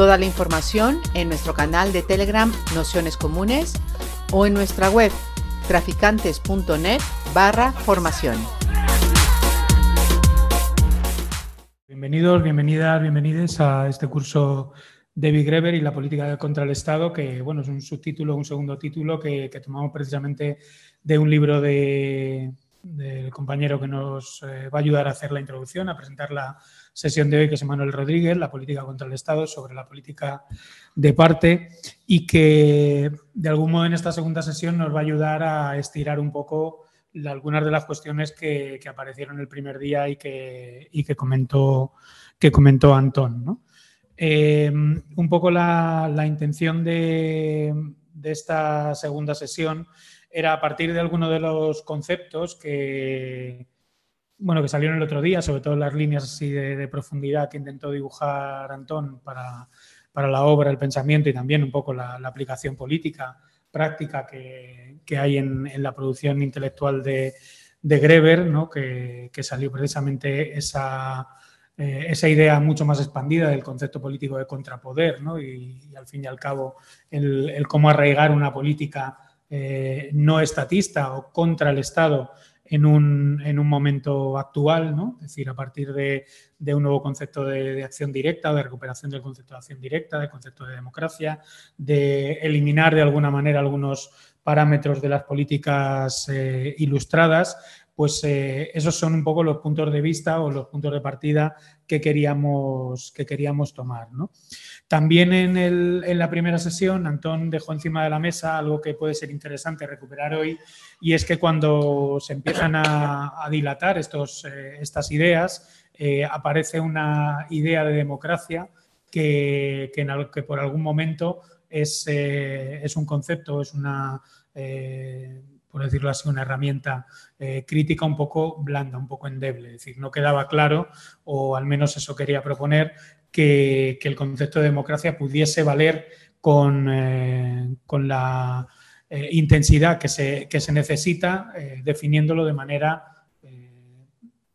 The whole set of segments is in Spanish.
Toda la información en nuestro canal de Telegram Nociones Comunes o en nuestra web traficantes.net barra formación. Bienvenidos, bienvenidas, bienvenides a este curso Big Greber y la política contra el Estado, que bueno, es un subtítulo, un segundo título que, que tomamos precisamente de un libro de, del compañero que nos eh, va a ayudar a hacer la introducción, a presentar la sesión de hoy, que es Manuel Rodríguez, la política contra el Estado, sobre la política de parte, y que de algún modo en esta segunda sesión nos va a ayudar a estirar un poco algunas de las cuestiones que, que aparecieron el primer día y que, y que comentó, que comentó Antón. ¿no? Eh, un poco la, la intención de, de, esta segunda sesión era a partir de algunos de los conceptos que, bueno, que salieron el otro día, sobre todo las líneas así de, profundidad que intentó dibujar Antón para, para, la obra, el pensamiento y también un poco la, la aplicación política, práctica que, que hay en, en, la producción intelectual de, de Greber, ¿no? que, que salió precisamente esa eh, esa idea mucho más expandida del concepto político de contrapoder ¿no? y, al fin y al cabo el, el cómo arraigar una política eh, no estatista o contra el Estado en un, en un momento actual, ¿no? es decir, a partir de, un nuevo concepto de, acción directa de recuperación del concepto de acción directa, del concepto de democracia, de eliminar de alguna manera algunos parámetros de las políticas eh, ilustradas pues eh, esos son un poco los puntos de vista o los puntos de partida que queríamos, que queríamos tomar. ¿no? También en, la primera sesión, Antón dejó encima de la mesa algo que puede ser interesante recuperar hoy, y es que cuando se empiezan a, dilatar estos, eh, estas ideas, eh, aparece una idea de democracia que, que, por algún momento es, eh, es un concepto, es una por decirlo así, una herramienta crítica un poco blanda, un poco endeble. Es decir, no quedaba claro, o al menos eso quería proponer, que, el concepto de democracia pudiese valer con, eh, con la eh, intensidad que se, que se necesita, eh, definiéndolo de manera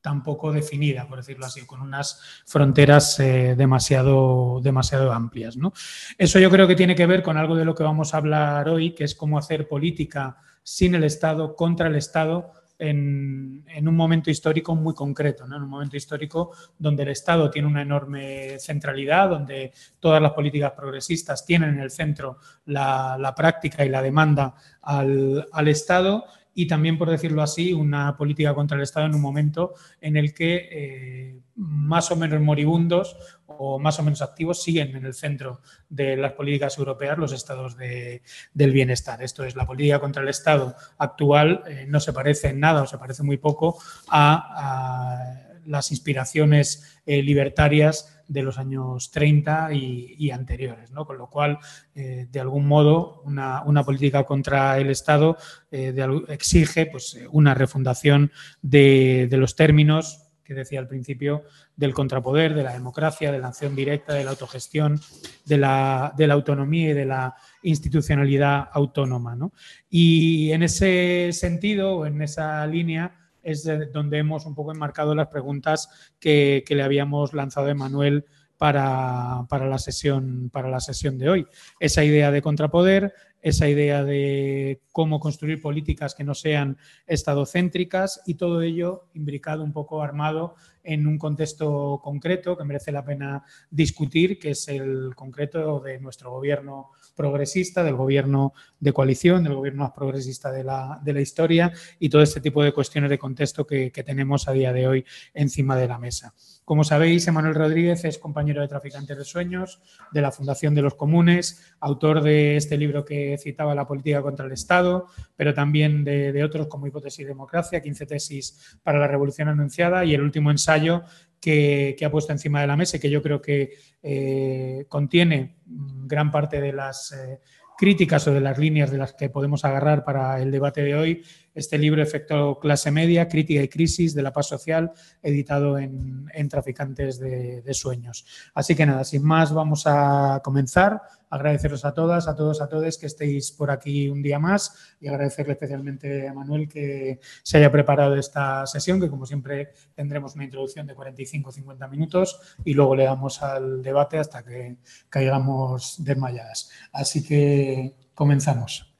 tan poco definida, por decirlo así, con unas fronteras demasiado, demasiado amplias. ¿no? Eso yo creo que tiene que ver con algo de lo que vamos a hablar hoy, que es cómo hacer política sin el Estado, contra el Estado, en, un momento histórico muy concreto, en un momento histórico donde el Estado tiene una enorme centralidad, donde todas las políticas progresistas tienen en el centro la, la práctica y la demanda al, al Estado y también, por decirlo así, una política contra el Estado en un momento en el que eh, más o menos moribundos o más o menos activos siguen en el centro de las políticas europeas los estados de, del bienestar. Esto es, la política contra el Estado actual eh, no se parece en nada o se parece muy poco a, las inspiraciones eh, libertarias de los años 30 y, anteriores, ¿no? con lo cual, eh, de algún modo, una, una, política contra el Estado eh, exige pues, una refundación de, de los términos que decía al principio, del contrapoder, de la democracia, de la acción directa, de la autogestión, de la, de la autonomía y de la institucionalidad autónoma. ¿no? Y en ese sentido, en esa línea, es donde hemos un poco enmarcado las preguntas que, que le habíamos lanzado a Emanuel para, para, la sesión, para la sesión de hoy. Esa idea de contrapoder, esa idea de cómo construir políticas que no sean estadocéntricas y todo ello imbricado un poco armado en un contexto concreto que merece la pena discutir, que es el concreto de nuestro gobierno progresista, del gobierno de coalición, del gobierno más progresista de la, de la historia y todo este tipo de cuestiones de contexto que, tenemos a día de hoy encima de la mesa. Como sabéis, Emanuel Rodríguez es compañero de Traficantes de Sueños, de la Fundación de los Comunes, autor de este libro que citaba La política contra el Estado, pero también de, de otros como Hipótesis y Democracia, 15 tesis para la Revolución Anunciada y el último ensayo que, ha puesto encima de la mesa y que yo creo que eh, contiene gran parte de las eh, críticas o de las líneas de las que podemos agarrar para el debate de hoy este libro Efecto Clase Media, Crítica y Crisis de la Paz Social, editado en, Traficantes de, Sueños. Así que nada, sin más, vamos a comenzar. Agradeceros a todas, a todos, a todos que estéis por aquí un día más y agradecerle especialmente a Manuel que se haya preparado esta sesión, que como siempre tendremos una introducción de 45-50 minutos y luego le damos al debate hasta que caigamos desmayadas. Así que comenzamos.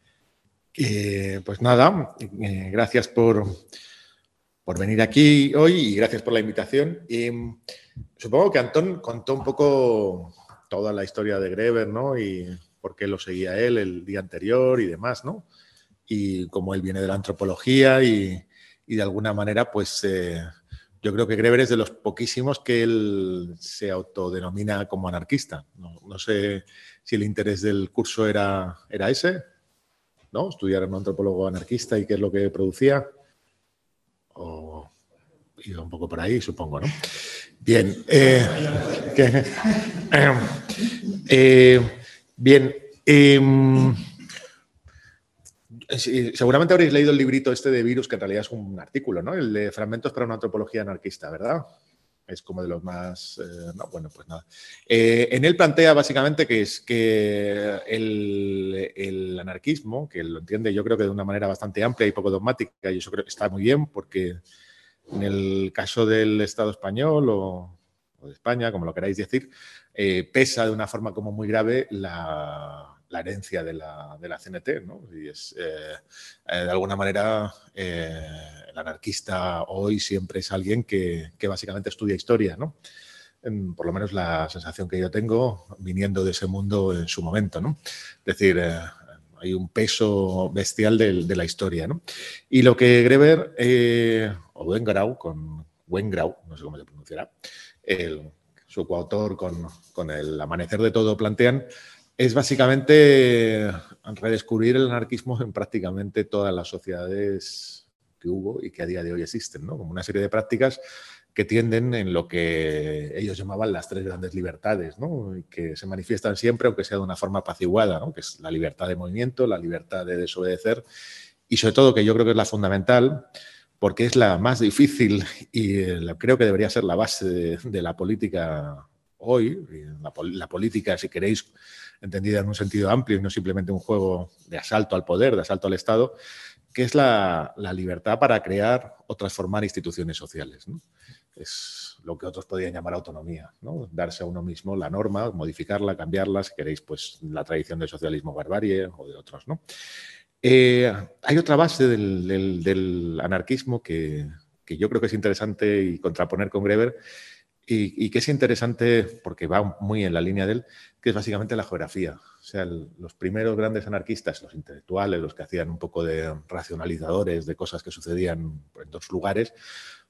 Eh, pues nada, eh, gracias por, por, venir aquí hoy y gracias por la invitación. Y supongo que Antón contó un poco toda la historia de Greber, ¿no? Y por qué lo seguía él el día anterior y demás, ¿no? Y cómo él viene de la antropología y, de alguna manera, pues eh, yo creo que Greber es de los poquísimos que él se autodenomina como anarquista. No, no sé si el interés del curso era, era ese. ¿no? Estudiar a un antropólogo anarquista y qué es lo que producía. O iba un poco por ahí, supongo, ¿no? Bien. Eh, eh, bien. Em, seguramente habréis leído el librito este de Virus, que en realidad es un artículo, ¿no? El de Fragmentos para una antropología anarquista, ¿verdad? es como de los más... Eh, no, bueno, pues nada. Eh, en él plantea básicamente que es que el, anarquismo, que lo entiende yo creo que de una manera bastante amplia y poco dogmática, y eso creo que está muy bien porque en el caso del Estado español o, de España, como lo queráis decir, eh, pesa de una forma como muy grave la, herencia de la, CNT, ¿no? Y es, de alguna manera el anarquista hoy siempre es alguien que, básicamente estudia historia, ¿no? por lo menos la sensación que yo tengo viniendo de ese mundo en su momento, ¿no? Es decir, eh, hay un peso bestial de, la historia, ¿no? Y lo que Greber, eh, o Wengrau, con Wengrau, no sé cómo se pronunciará, su coautor con, con el amanecer de todo plantean, es básicamente redescubrir el anarquismo en prácticamente todas las sociedades hubo y que a día de hoy existen, ¿no? como una serie de prácticas que tienden en lo que ellos llamaban las tres grandes libertades, que se manifiestan siempre, aunque sea de una forma apaciguada, ¿no? que es la libertad de movimiento, la libertad de desobedecer y sobre todo, que yo creo que es la fundamental, porque es la más difícil y creo que debería ser la base de, la política hoy, la, política, si queréis, entendida en un sentido amplio y no simplemente un juego de asalto al poder, de asalto al Estado, que es la, libertad para crear o transformar instituciones sociales. Es lo que otros podrían llamar autonomía, ¿no? darse a uno mismo la norma, modificarla, cambiarla, si queréis, pues la tradición del socialismo barbarie o de otros. ¿no? Eh, hay otra base del, anarquismo que, que, yo creo que es interesante y contraponer con Greber, y, que es interesante porque va muy en la línea de él, que es básicamente la geografía. O sea, los primeros grandes anarquistas, los intelectuales, los que hacían un poco de racionalizadores de cosas que sucedían en dos lugares,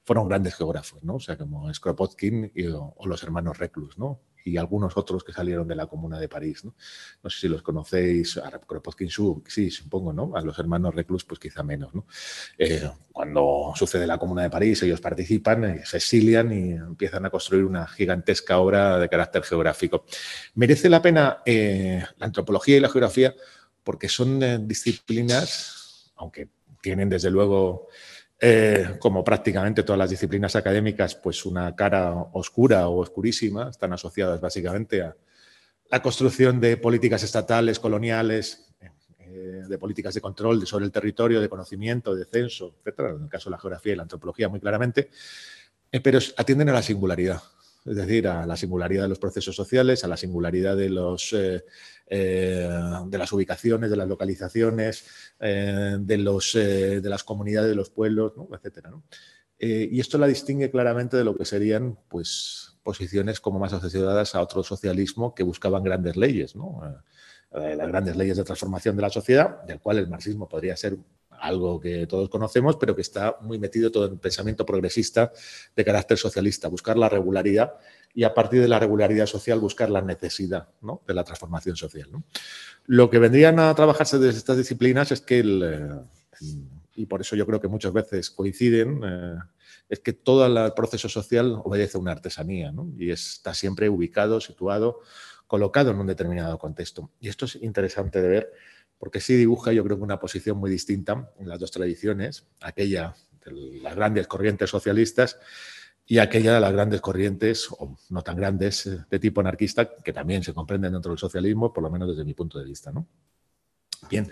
fueron grandes geógrafos, ¿no? O sea, como Skropotkin o, o, los hermanos Reclus, ¿no? y algunos otros que salieron de la Comuna de París. No, sé si los conocéis, a Kropotkin, sí, supongo, ¿no? A los hermanos Reclus, pues quizá menos, ¿no? Eh, cuando sucede la Comuna de París, ellos participan, eh, se exilian y empiezan a construir una gigantesca obra de carácter geográfico. Merece la pena eh, la antropología y la geografía porque son disciplinas, aunque tienen desde luego eh, como prácticamente todas las disciplinas académicas, pues una cara oscura o oscurísima, están asociadas básicamente a la construcción de políticas estatales, coloniales, eh, de políticas de control sobre el territorio, de conocimiento, de censo, etcétera, en el caso de la geografía y la antropología muy claramente, eh, pero atienden a la singularidad es decir, a la singularidad de los procesos sociales, a la singularidad de, los, eh, eh, de las ubicaciones, de las localizaciones, eh, de, los, de las comunidades, de los pueblos, etc. y esto la distingue claramente de lo que serían pues, posiciones como más asociadas a otro socialismo que buscaban grandes leyes, las grandes leyes de transformación de la sociedad, del cual el marxismo podría ser algo que todos conocemos, pero que está muy metido todo en el pensamiento progresista de carácter socialista, buscar la regularidad y a partir de la regularidad social buscar la necesidad de la transformación social. Lo que vendrían a trabajarse desde estas disciplinas es que el, y por eso yo creo que muchas veces coinciden, eh, es que todo el proceso social obedece a una artesanía ¿no? y está siempre ubicado, situado, colocado en un determinado contexto. Y esto es interesante de ver porque sí dibuja yo creo que una posición muy distinta en las dos tradiciones, aquella de las grandes corrientes socialistas y aquella de las grandes corrientes, o no tan grandes, eh, de tipo anarquista, que también se comprenden dentro del socialismo, por lo menos desde mi punto de vista. Bien,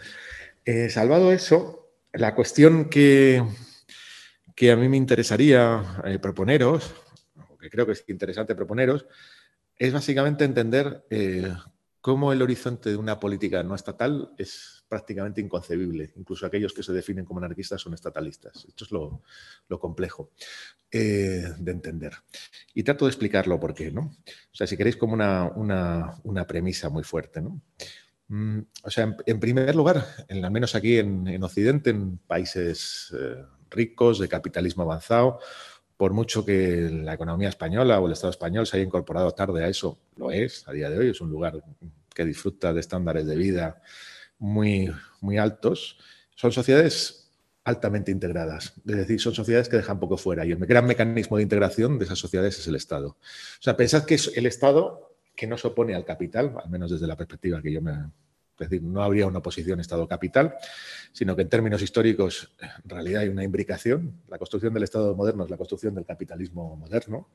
eh, salvado eso, la cuestión que, que a mí me interesaría eh, proponeros, o que creo que es interesante proponeros, es básicamente entender cómo el horizonte de una política no estatal es prácticamente inconcebible. Incluso aquellos que se definen como anarquistas son estatalistas. Esto es lo, complejo eh, de entender. Y trato de explicarlo por qué. ¿no? O sea, si queréis como una, premisa muy fuerte. ¿no? Mm, o sea, en, primer lugar, al menos aquí en, Occidente, en países eh, ricos, de capitalismo avanzado, por mucho que la economía española o el Estado español se haya incorporado tarde a eso, lo es, a día de hoy es un lugar que disfruta de estándares de vida muy, muy altos, son sociedades altamente integradas. Es decir, son sociedades que dejan poco fuera y el gran mecanismo de integración de esas sociedades es el Estado. O sea, pensad que es el Estado que no se opone al capital, al menos desde la perspectiva que yo me, es decir, no habría una oposición Estado-capital, sino que en términos históricos en realidad hay una imbricación. La construcción del Estado moderno es la construcción del capitalismo moderno.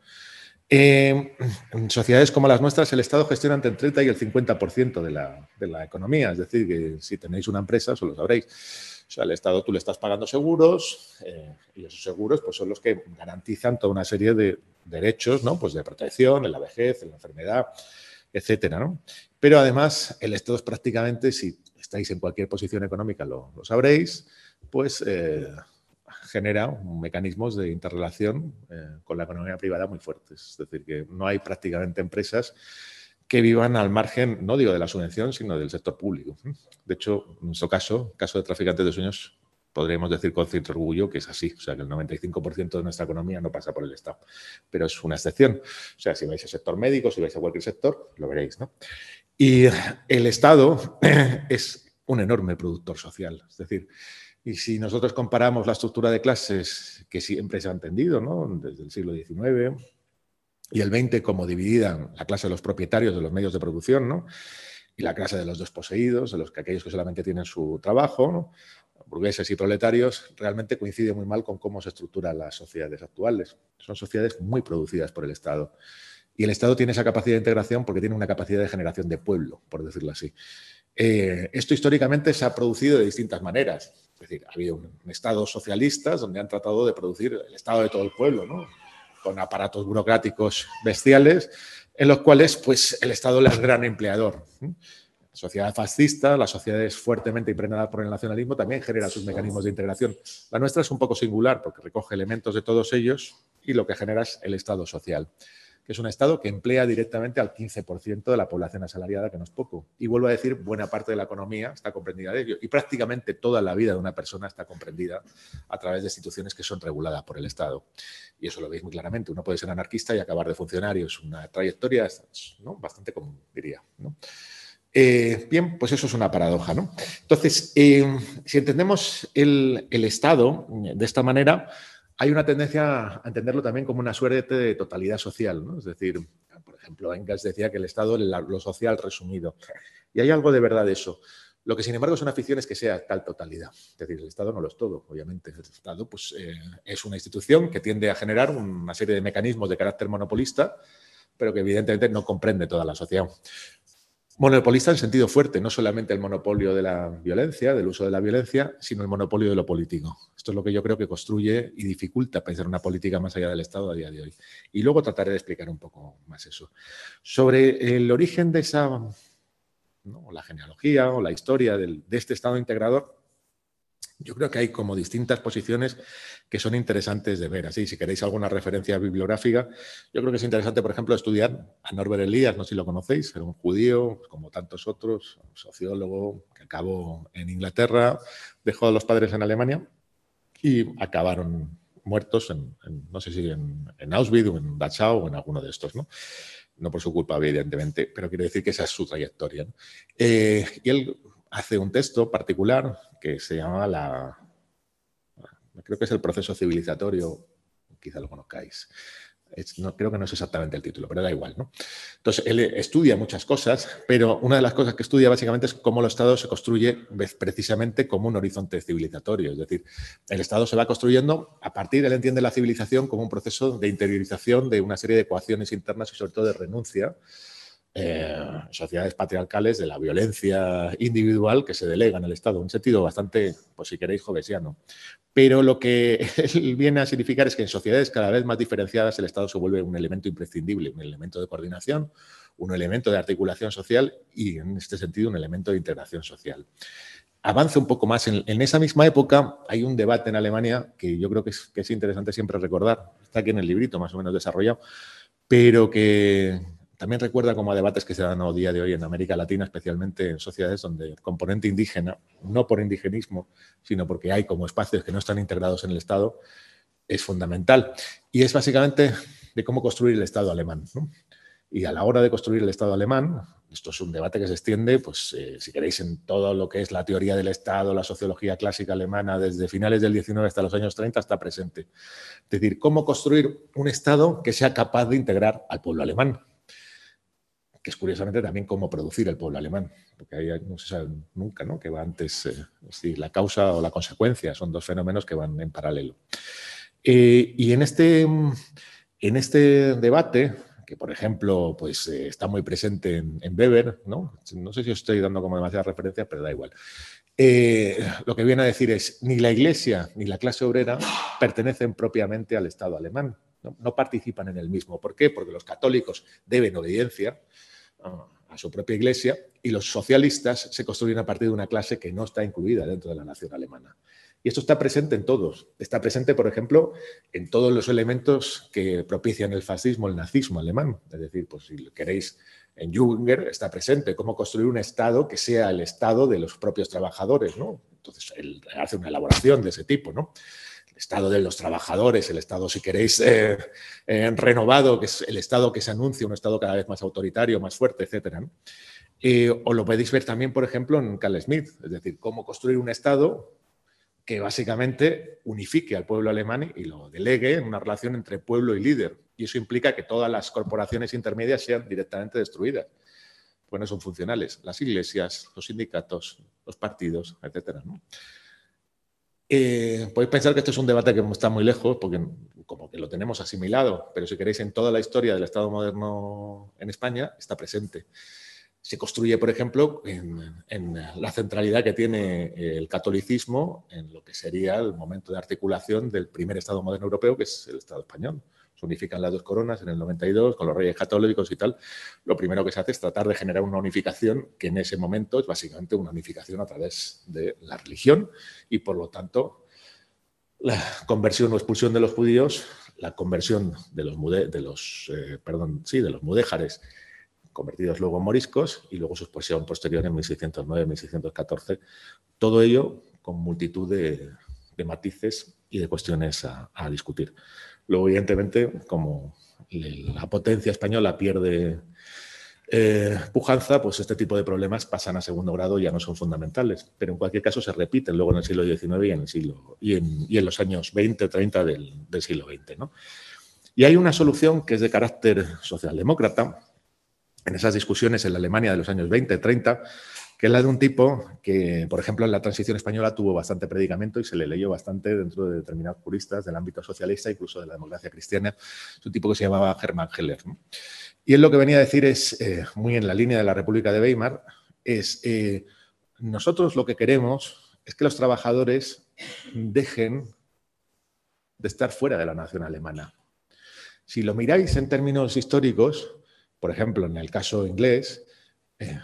Eh, en sociedades como las nuestras, el Estado gestiona entre el 30 y el 50% de la, de la economía. Es decir, que si tenéis una empresa, eso lo sabréis. O sea, el Estado tú le estás pagando seguros eh, y esos seguros pues, son los que garantizan toda una serie de derechos ¿no? pues de protección en la vejez, en la enfermedad, etcétera. ¿no? Pero además, el Estado es prácticamente, si estáis en cualquier posición económica, lo, sabréis, pues eh, genera mecanismos de interrelación eh, con la economía privada muy fuertes. Es decir, que no hay prácticamente empresas que vivan al margen, no digo de la subvención, sino del sector público. De hecho, en nuestro caso, caso de traficantes de sueños, podríamos decir con cierto orgullo que es así, o sea, que el 95% de nuestra economía no pasa por el Estado, pero es una excepción. O sea, si vais al sector médico, si vais a cualquier sector, lo veréis, ¿no? Y el Estado es un enorme productor social, es decir, y si nosotros comparamos la estructura de clases que siempre se ha entendido, ¿no? Desde el siglo XIX y el XX como dividida la clase de los propietarios de los medios de producción, ¿no? Y la clase de los desposeídos, de los que aquellos que solamente tienen su trabajo, ¿no? Burgueses y proletarios, realmente coincide muy mal con cómo se estructuran las sociedades actuales. Son sociedades muy producidas por el Estado. Y el Estado tiene esa capacidad de integración porque tiene una capacidad de generación de pueblo, por decirlo así. Eh, esto históricamente se ha producido de distintas maneras. Es decir, ha habido un, estados socialistas donde han tratado de producir el Estado de todo el pueblo, ¿no? con aparatos burocráticos bestiales, en los cuales pues, el Estado es el gran empleador sociedad fascista, la sociedad es fuertemente impregnada por el nacionalismo, también genera sus mecanismos de integración. La nuestra es un poco singular porque recoge elementos de todos ellos y lo que genera es el Estado social, que es un Estado que emplea directamente al 15% de la población asalariada, que no es poco. Y vuelvo a decir, buena parte de la economía está comprendida de ello y prácticamente toda la vida de una persona está comprendida a través de instituciones que son reguladas por el Estado. Y eso lo veis muy claramente. Uno puede ser anarquista y acabar de funcionario. Es una trayectoria bastante común, diría. Eh, bien, pues eso es una paradoja, ¿no? Entonces, eh, si entendemos el, Estado de esta manera, hay una tendencia a entenderlo también como una suerte de totalidad social, ¿no? Es decir, por ejemplo, Engels decía que el Estado es lo social resumido. Y hay algo de verdad de eso. Lo que, sin embargo, es una afición es que sea tal totalidad. Es decir, el Estado no lo es todo, obviamente. El Estado pues, eh, es una institución que tiende a generar una serie de mecanismos de carácter monopolista, pero que evidentemente no comprende toda la sociedad. Monopolista en sentido fuerte, no solamente el monopolio de la violencia, del uso de la violencia, sino el monopolio de lo político. Esto es lo que yo creo que construye y dificulta pensar una política más allá del Estado a día de hoy. Y luego trataré de explicar un poco más eso. Sobre el origen de esa, la genealogía o la historia de este Estado integrador, yo creo que hay como distintas posiciones que son interesantes de ver. Así, si queréis alguna referencia bibliográfica, yo creo que es interesante, por ejemplo, estudiar a Norbert Elias, no sé si lo conocéis, era un judío, como tantos otros, un sociólogo que acabó en Inglaterra, dejó a los padres en Alemania y acabaron muertos en, no sé si en, Auschwitz o en Dachau o en alguno de estos, ¿no? No por su culpa, evidentemente, pero quiero decir que esa es su trayectoria. Eh, y él hace un texto particular que se llama la, Creo que es el proceso civilizatorio, quizá lo conozcáis no, creo que no es exactamente el título, pero da igual. ¿no? Entonces, él estudia muchas cosas, pero una de las cosas que estudia básicamente es cómo el Estado se construye precisamente como un horizonte civilizatorio. Es decir, el Estado se va construyendo a partir, él entiende la civilización como un proceso de interiorización de una serie de ecuaciones internas y sobre todo de renuncia eh, sociedades patriarcales de la violencia individual que se delega en el Estado, un sentido bastante, pues si queréis, jovesiano. Pero lo que viene a significar es que en sociedades cada vez más diferenciadas el Estado se vuelve un elemento imprescindible, un elemento de coordinación, un elemento de articulación social y, en este sentido, un elemento de integración social. Avanza un poco más. En, esa misma época hay un debate en Alemania que yo creo que es, que es interesante siempre recordar, está aquí en el librito más o menos desarrollado, pero que, también recuerda como a debates que se dan a día de hoy en América Latina, especialmente en sociedades donde el componente indígena, no por indigenismo, sino porque hay como espacios que no están integrados en el Estado, es fundamental. Y es básicamente de cómo construir el Estado alemán. Y a la hora de construir el Estado alemán, esto es un debate que se extiende, pues eh, si queréis, en todo lo que es la teoría del Estado, la sociología clásica alemana, desde finales del 19 hasta los años 30 está presente. Es decir, cómo construir un Estado que sea capaz de integrar al pueblo alemán es curiosamente también cómo producir el pueblo alemán, porque ahí no se sabe nunca que va antes, eh, la causa o la consecuencia, son dos fenómenos que van en paralelo. Eh, y en este, en este debate, que por ejemplo pues, eh, está muy presente en, Weber, ¿no? no sé si os estoy dando como demasiadas referencias, pero da igual. lo que viene a decir es, ni la Iglesia ni la clase obrera pertenecen propiamente al Estado alemán, no participan en el mismo. ¿Por qué? Porque los católicos deben obediencia, a su propia iglesia y los socialistas se construyen a partir de una clase que no está incluida dentro de la nación alemana. Y esto está presente en todos. Está presente, por ejemplo, en todos los elementos que propician el fascismo, el nazismo alemán. Es decir, pues si queréis, en Junger está presente cómo construir un Estado que sea el Estado de los propios trabajadores. ¿no? Entonces, él hace una elaboración de ese tipo. ¿no? Estado de los trabajadores, el Estado, si queréis, eh, eh, renovado, que es el Estado que se anuncia, un Estado cada vez más autoritario, más fuerte, etc. o lo podéis ver también, por ejemplo, en Carl Smith, es decir, cómo construir un Estado que básicamente unifique al pueblo alemán y lo delegue en una relación entre pueblo y líder. Y eso implica que todas las corporaciones intermedias sean directamente destruidas. Pues no son funcionales. Las iglesias, los sindicatos, los partidos, etcétera. Eh, podéis pensar que esto es un debate que está muy lejos, porque como que lo tenemos asimilado, pero si queréis, en toda la historia del Estado moderno en España está presente. Se construye, por ejemplo, en, la centralidad que tiene el catolicismo en lo que sería el momento de articulación del primer Estado moderno europeo, que es el Estado español se unifican las dos coronas en el 92 con los reyes católicos y tal, lo primero que se hace es tratar de generar una unificación que en ese momento es básicamente una unificación a través de la religión y por lo tanto la conversión o expulsión de los judíos, la conversión de los, eh, perdón, de los mudéjares convertidos luego en moriscos y luego su expulsión posterior en 1609-1614. Todo ello con multitud de, matices y de cuestiones a discutir. Luego, evidentemente, como la potencia española pierde eh, pujanza, pues este tipo de problemas pasan a segundo grado y ya no son fundamentales. Pero en cualquier caso se repiten luego en el siglo XIX y en, los años 20, 30 del, siglo XX. Y hay una solución que es de carácter socialdemócrata. En esas discusiones en la Alemania de los años 20, 30, que es la de un tipo que, por ejemplo, en la transición española tuvo bastante predicamento y se le leyó bastante dentro de determinados juristas del ámbito socialista, incluso de la democracia cristiana. Es un tipo que se llamaba Hermann Heller. Y él lo que venía a decir es, eh, muy en la línea de la República de Weimar, es, eh, nosotros lo que queremos es que los trabajadores dejen de estar fuera de la nación alemana. Si lo miráis en términos históricos, por ejemplo, en el caso inglés, eh,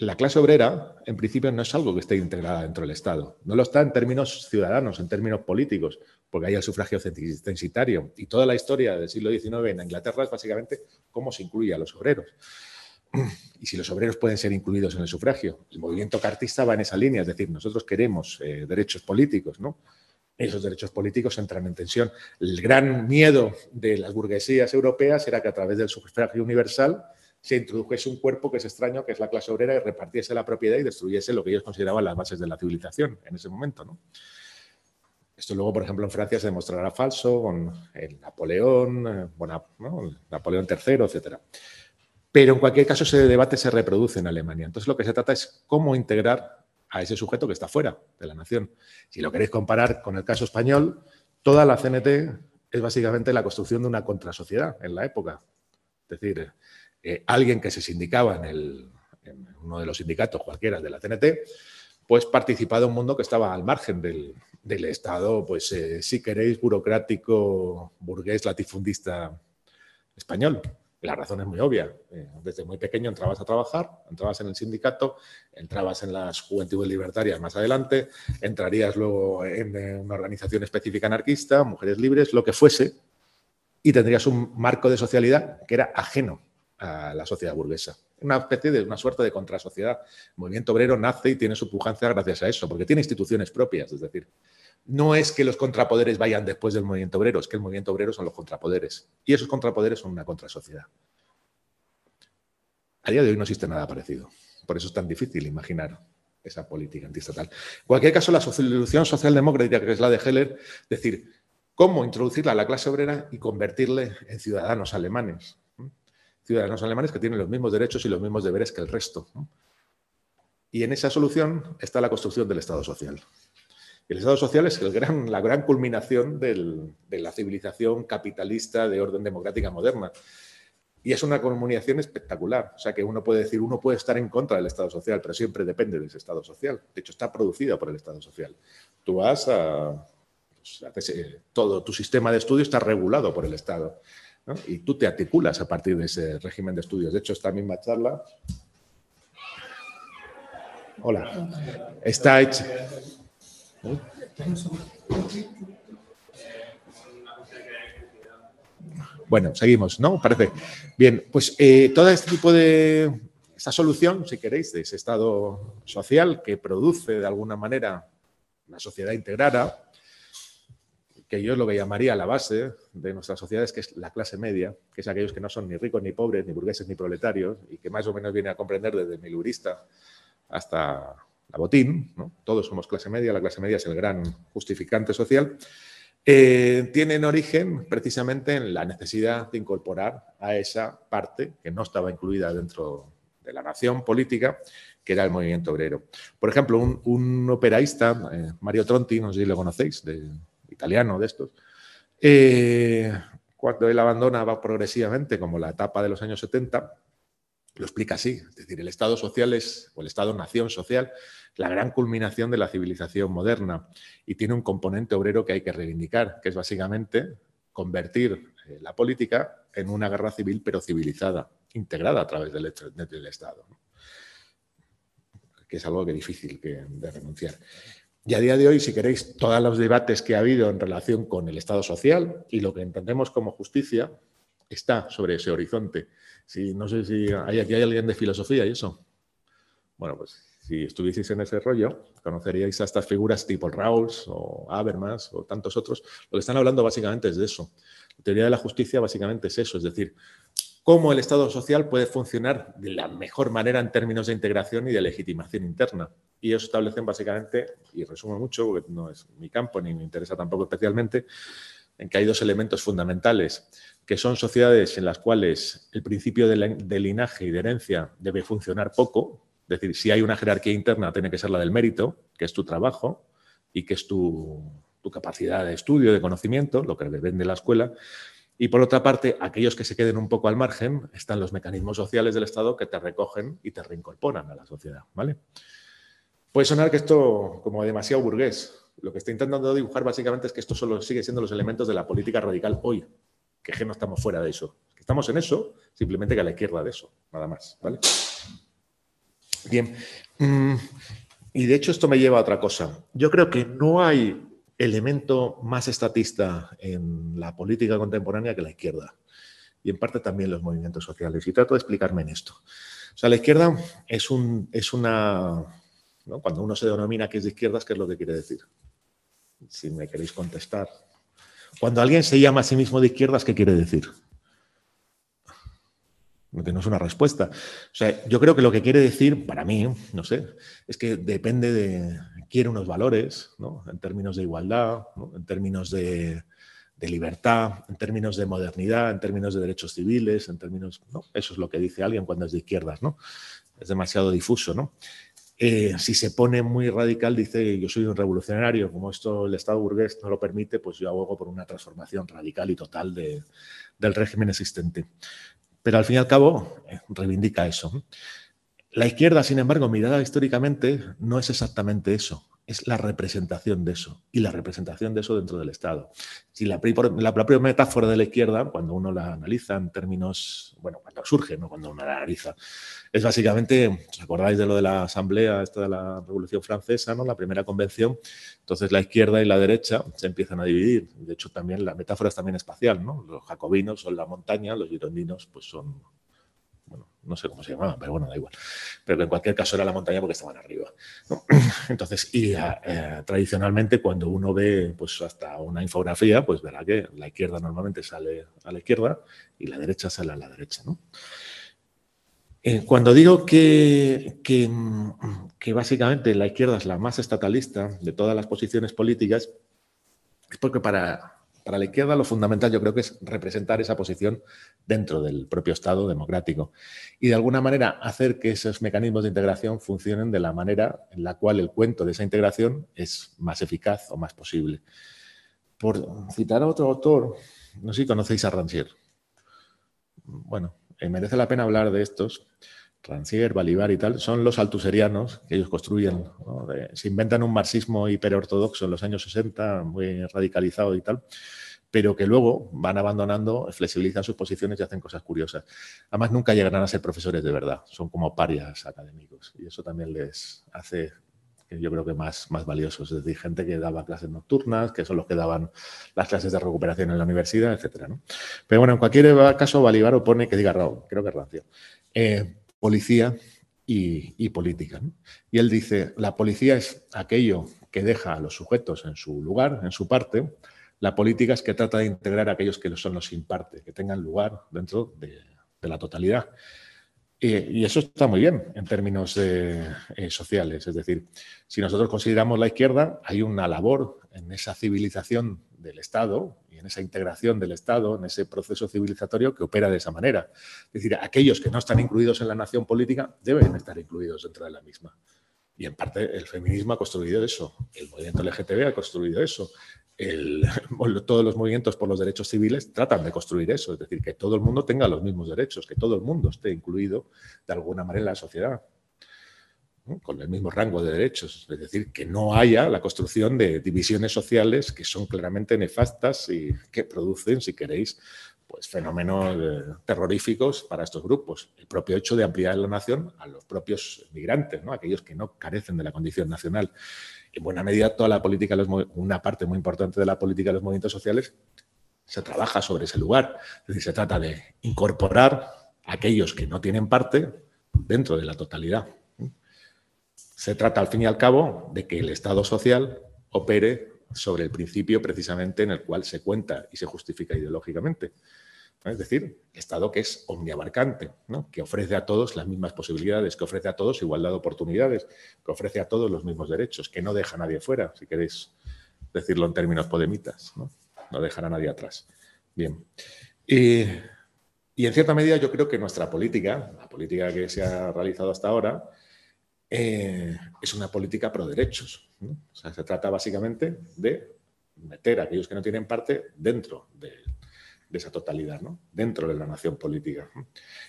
la clase obrera, en principio, no es algo que esté integrada dentro del Estado. No lo está en términos ciudadanos, en términos políticos, porque hay el sufragio censitario. Y toda la historia del siglo XIX en Inglaterra es básicamente cómo se incluye a los obreros. Y si los obreros pueden ser incluidos en el sufragio. El movimiento cartista va en esa línea, es decir, nosotros queremos eh, derechos políticos, ¿no? Esos derechos políticos entran en tensión. El gran miedo de las burguesías europeas era que a través del sufragio universal se introdujese un cuerpo que es extraño, que es la clase obrera, y repartiese la propiedad y destruyese lo que ellos consideraban las bases de la civilización en ese momento. ¿no? Esto luego, por ejemplo, en Francia se demostrará falso con Napoleón, eh, bueno, Napoleón III, etc. Pero en cualquier caso ese debate se reproduce en Alemania. Entonces lo que se trata es cómo integrar a ese sujeto que está fuera de la nación. Si lo queréis comparar con el caso español, toda la CNT es básicamente la construcción de una contrasociedad en la época. Es decir, eh, alguien que se sindicaba en, uno de los sindicatos cualquiera de la CNT, pues participaba de un mundo que estaba al margen del, Estado, pues eh, si queréis, burocrático, burgués, latifundista español. La razón es muy obvia. Eh, desde muy pequeño entrabas a trabajar, entrabas en el sindicato, entrabas en las juventudes libertarias más adelante, entrarías luego en una organización específica anarquista, mujeres libres, lo que fuese, y tendrías un marco de socialidad que era ajeno a la sociedad burguesa. Una especie de una suerte de contrasociedad. El movimiento obrero nace y tiene su pujanza gracias a eso, porque tiene instituciones propias, es decir, no es que los contrapoderes vayan después del movimiento obrero, es que el movimiento obrero son los contrapoderes. Y esos contrapoderes son una contrasociedad. A día de hoy no existe nada parecido. Por eso es tan difícil imaginar esa política antiestatal. En cualquier caso, la solución socialdemócrata, que es la de Heller, decir, cómo introducirla a la clase obrera y convertirle en ciudadanos alemanes. Ciudadanos alemanes que tienen los mismos derechos y los mismos deberes que el resto. Y en esa solución está la construcción del Estado social. El Estado social es el gran, la gran culminación de la civilización capitalista de orden democrática moderna. Y es una comunicación espectacular. O sea que uno puede decir, uno puede estar en contra del Estado social, pero siempre depende de ese Estado social. De hecho, está producida por el Estado social. Tú vas a... Pues, todo tu sistema de estudio está regulado por el Estado. Y tú te articulas a partir de ese régimen de estudios. De hecho, esta misma charla... Hola. Está hecha... Bueno, seguimos, ¿no? Parece. Bien, pues eh, todo este tipo de. Esa solución, si queréis, de ese estado social que produce de alguna manera una sociedad integrada, que yo es lo que llamaría la base de nuestras sociedades, que es la clase media, que es aquellos que no son ni ricos ni pobres, ni burgueses ni proletarios, y que más o menos viene a comprender desde milurista hasta la botín, todos somos clase media, la clase media es el gran justificante social, eh, tienen origen precisamente en la necesidad de incorporar a esa parte que no estaba incluida dentro de la nación política, que era el movimiento obrero. Por ejemplo, un, operaísta, eh, Mario Tronti, no sé si lo conocéis, de, italiano de estos, eh, cuando él abandona va progresivamente, como la etapa de los años 70, lo explica así, es decir, el Estado social es, o el Estado-nación social, la gran culminación de la civilización moderna y tiene un componente obrero que hay que reivindicar, que es básicamente convertir eh, la política en una guerra civil, pero civilizada, integrada a través del, Estado, que es algo que es difícil de renunciar. Y a día de hoy, si queréis, todos los debates que ha habido en relación con el Estado social y lo que entendemos como justicia está sobre ese horizonte no sé si hay aquí hay alguien de filosofía y eso. Bueno, pues si estuvieseis en ese rollo, conoceríais a estas figuras tipo Rawls o Habermas o tantos otros. Lo que están hablando básicamente es de eso. La teoría de la justicia básicamente es eso, es decir, cómo el Estado social puede funcionar de la mejor manera en términos de integración y de legitimación interna. Y ellos establecen básicamente, y resumo mucho, porque no es mi campo ni me interesa tampoco especialmente, en que hay dos elementos fundamentales que son sociedades en las cuales el principio de, linaje y de herencia debe funcionar poco, es decir, si hay una jerarquía interna, tiene que ser la del mérito, que es tu trabajo y que es tu, capacidad de estudio, de conocimiento, lo que depende de la escuela. Y por otra parte, aquellos que se queden un poco al margen, están los mecanismos sociales del Estado que te recogen y te reincorporan a la sociedad. ¿vale? Puede sonar que esto como demasiado burgués. Lo que está intentando dibujar básicamente es que esto solo sigue siendo los elementos de la política radical hoy, que no estamos fuera de eso. Estamos en eso, simplemente que a la izquierda de eso, nada más. ¿vale? Bien. Mm, y de hecho esto me lleva a otra cosa. Yo creo que no hay elemento más estatista en la política contemporánea que la izquierda. Y en parte también los movimientos sociales. Y trato de explicarme en esto. O sea, la izquierda es, un, es una... Cuando uno se denomina que es de izquierdas, ¿qué es lo que quiere decir? Si me queréis contestar. Cuando alguien se llama a sí mismo de izquierdas, ¿qué quiere decir? No tenemos una respuesta. O sea, yo creo que lo que quiere decir, para mí, no sé, es que depende de, quiere unos valores, ¿no? En términos de igualdad, en términos de, libertad, en términos de modernidad, en términos de derechos civiles, en términos, ¿no? Eso es lo que dice alguien cuando es de izquierdas, ¿no? Es demasiado difuso, ¿no? Eh, si se pone muy radical, dice yo soy un revolucionario, como esto el Estado burgués no lo permite, pues yo abogo por una transformación radical y total del régimen existente. Pero al fin y al cabo, eh, reivindica eso. La izquierda, sin embargo, mirada históricamente, no es exactamente eso es la representación de eso y la representación de eso dentro del Estado. Si la, propia metáfora de la izquierda, cuando uno la analiza en términos, bueno, cuando surge, no cuando uno la analiza, es básicamente, ¿os acordáis de lo de la asamblea, esta de la Revolución Francesa, ¿no? la primera convención? Entonces la izquierda y la derecha se empiezan a dividir. De hecho, también la metáfora es también espacial, ¿no? Los jacobinos son la montaña, los girondinos pues son bueno, no sé cómo se llamaba, pero bueno, da igual. Pero en cualquier caso era la montaña porque estaban arriba. Entonces, y eh, tradicionalmente cuando uno ve pues hasta una infografía, pues verá que la izquierda normalmente sale a la izquierda y la derecha sale a la derecha. Eh, cuando digo que, que, básicamente la izquierda es la más estatalista de todas las posiciones políticas, es porque para para la izquierda lo fundamental yo creo que es representar esa posición dentro del propio Estado democrático y de alguna manera hacer que esos mecanismos de integración funcionen de la manera en la cual el cuento de esa integración es más eficaz o más posible. Por citar a otro autor, no sé si conocéis a Rancière. Bueno, eh, merece la pena hablar de estos. Rancière, Balibar y tal, son los altuserianos que ellos construyen. se inventan un marxismo hiperortodoxo en los años 60, muy radicalizado y tal, pero que luego van abandonando, flexibilizan sus posiciones y hacen cosas curiosas. Además, nunca llegarán a ser profesores de verdad, son como parias académicos y eso también les hace yo creo que más, más valiosos, es decir, gente que daba clases nocturnas, que son los que daban las clases de recuperación en la universidad, etc. Pero bueno, en cualquier caso, Balibar opone, que diga Raúl, creo que rancio, eh, policía y, política. Y él dice, la policía es aquello que deja a los sujetos en su lugar, en su parte, la política es que trata de integrar a aquellos que son los sin parte, que tengan lugar dentro de, la totalidad. Y eso está muy bien en términos eh, sociales. Es decir, si nosotros consideramos la izquierda, hay una labor en esa civilización del Estado y en esa integración del Estado, en ese proceso civilizatorio que opera de esa manera. Es decir, aquellos que no están incluidos en la nación política deben estar incluidos dentro de la misma. Y en parte el feminismo ha construido eso, el movimiento LGTB ha construido eso, todos los movimientos por los derechos civiles tratan de construir eso, es decir, que todo el mundo tenga los mismos derechos, que todo el mundo esté incluido de alguna manera en la sociedad con el mismo rango de derechos. Es decir, que no haya la construcción de divisiones sociales que son claramente nefastas y que producen, si queréis, pues fenómenos eh, terroríficos para estos grupos. El propio hecho de ampliar la nación a los propios migrantes, ¿no? aquellos que no carecen de la condición nacional. En buena medida, toda la política, una parte muy importante de la política de los movimientos sociales se trabaja sobre ese lugar. Es decir, se trata de incorporar a aquellos que no tienen parte dentro de la totalidad. Se trata, al fin y al cabo, de que el Estado social opere sobre el principio precisamente en el cual se cuenta y se justifica ideológicamente. Es decir, Estado que es omniabarcante, que ofrece a todos las mismas posibilidades, que ofrece a todos igualdad de oportunidades, que ofrece a todos los mismos derechos, que no deja a nadie fuera, si queréis decirlo en términos podemitas, no, no dejar a nadie atrás. Bien. Y, en cierta medida yo creo que nuestra política, la política que se ha realizado hasta ahora, eh, es una política pro derechos. se trata básicamente de meter a aquellos que no tienen parte dentro de, esa totalidad, dentro de la nación política.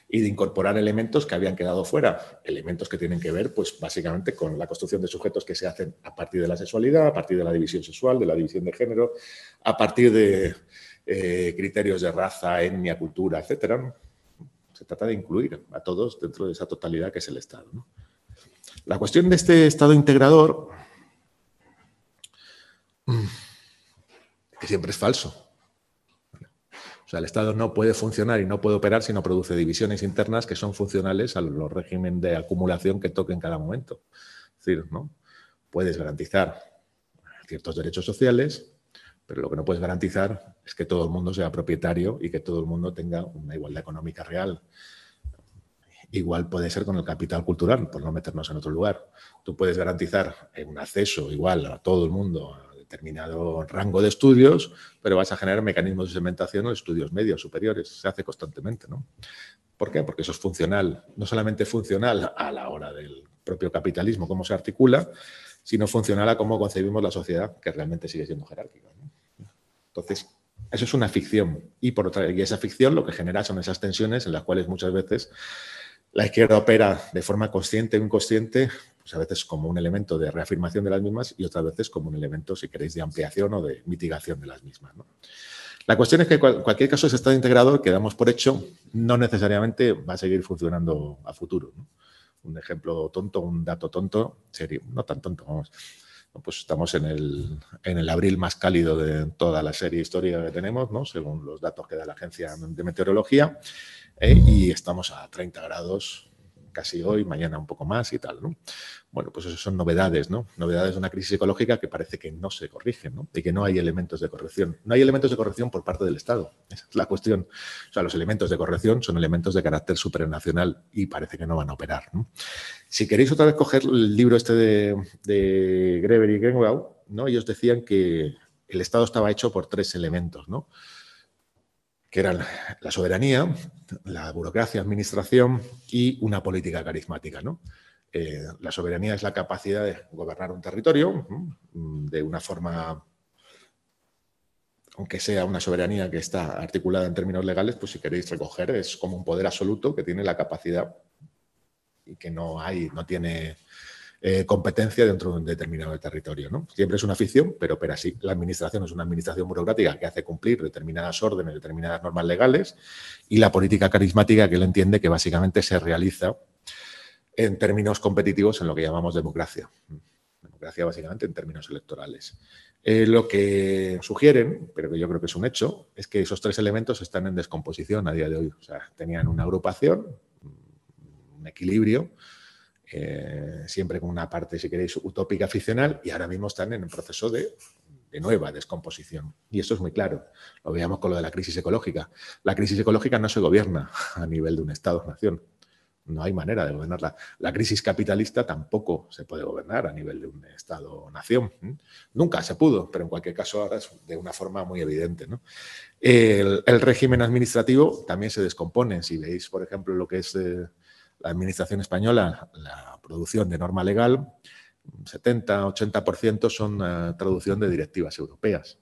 Y de incorporar elementos que habían quedado fuera, elementos que tienen que ver, pues básicamente con la construcción de sujetos que se hacen a partir de la sexualidad, a partir de la división sexual, de la división de género, a partir de eh, criterios de raza, etnia, cultura, etc. Se trata de incluir a todos dentro de esa totalidad que es el Estado. La cuestión de este Estado integrador, mm, que siempre es falso. Sea, el Estado no puede funcionar y no puede operar si no produce divisiones internas que son funcionales a los régimen de acumulación que toque en cada momento. Es decir, ¿no? puedes garantizar ciertos derechos sociales, pero lo que no puedes garantizar es que todo el mundo sea propietario y que todo el mundo tenga una igualdad económica real Igual puede ser con el capital cultural, por no meternos en otro lugar. Tú puedes garantizar un acceso igual a todo el mundo determinado rango de estudios, pero vas a generar mecanismos de segmentación o estudios medios, superiores. Se hace constantemente, ¿no? ¿Por qué? Porque eso es funcional. No solamente funcional a la hora del propio capitalismo, cómo se articula, sino funcional a cómo concebimos la sociedad, que realmente sigue siendo jerárquica. Entonces, eso es una ficción. Y, por otra, y esa ficción lo que genera son esas tensiones en las cuales muchas veces la izquierda opera de forma consciente o inconsciente, pues a veces como un elemento de reafirmación de las mismas y otras veces como un elemento, si queréis, de ampliación o de mitigación de las mismas. La cuestión es que en cualquier caso ese estado integrado que damos por hecho no necesariamente va a seguir funcionando a futuro. Un ejemplo tonto, un dato tonto, no tan tonto. Pues estamos en el, en el abril más cálido de toda la serie histórica que tenemos, ¿no? según los datos que da la Agencia de Meteorología, ¿eh? y estamos a 30 grados casi hoy, mañana un poco más y tal, ¿no? Bueno, pues eso son novedades, ¿no? Novedades de una crisis ecológica que parece que no se corrigen, ¿no? Y que no hay elementos de corrección. No hay elementos de corrección por parte del Estado. Esa es la cuestión. O sea, los elementos de corrección son elementos de carácter supranacional y parece que no van a operar. Si queréis otra vez coger el libro este de, de Greber y Greenwald. Ellos decían que el Estado estaba hecho por tres elementos, ¿no? Que eran la soberanía, la burocracia, administración y una política carismática. ¿no? Eh, la soberanía es la capacidad de gobernar un territorio de una forma, aunque sea una soberanía que está articulada en términos legales, pues si queréis recoger, es como un poder absoluto que tiene la capacidad y que no hay, no tiene eh, competencia dentro de un determinado territorio. ¿no? Siempre es una ficción, pero opera así. La administración es una administración burocrática que hace cumplir determinadas órdenes, determinadas normas legales, y la política carismática que él entiende que básicamente se realiza en términos competitivos en lo que llamamos democracia. Democracia básicamente en términos electorales. Eh, lo que sugieren, pero que yo creo que es un hecho, es que esos tres elementos están en descomposición a día de hoy. O sea, tenían una agrupación, un equilibrio, eh, siempre con una parte, si queréis, utópica ficcional, y ahora mismo están en un proceso de, nueva descomposición. Y eso es muy claro. Lo veíamos con lo de la crisis ecológica. La crisis ecológica no se gobierna a nivel de un Estado-nación. No hay manera de gobernarla. La crisis capitalista tampoco se puede gobernar a nivel de un Estado-nación. Nunca se pudo, pero en cualquier caso ahora es de una forma muy evidente. El, régimen administrativo también se descompone. Si veis, por ejemplo, lo que es eh, la Administración española, la producción de norma legal, 70-80% son uh, traducción de directivas europeas.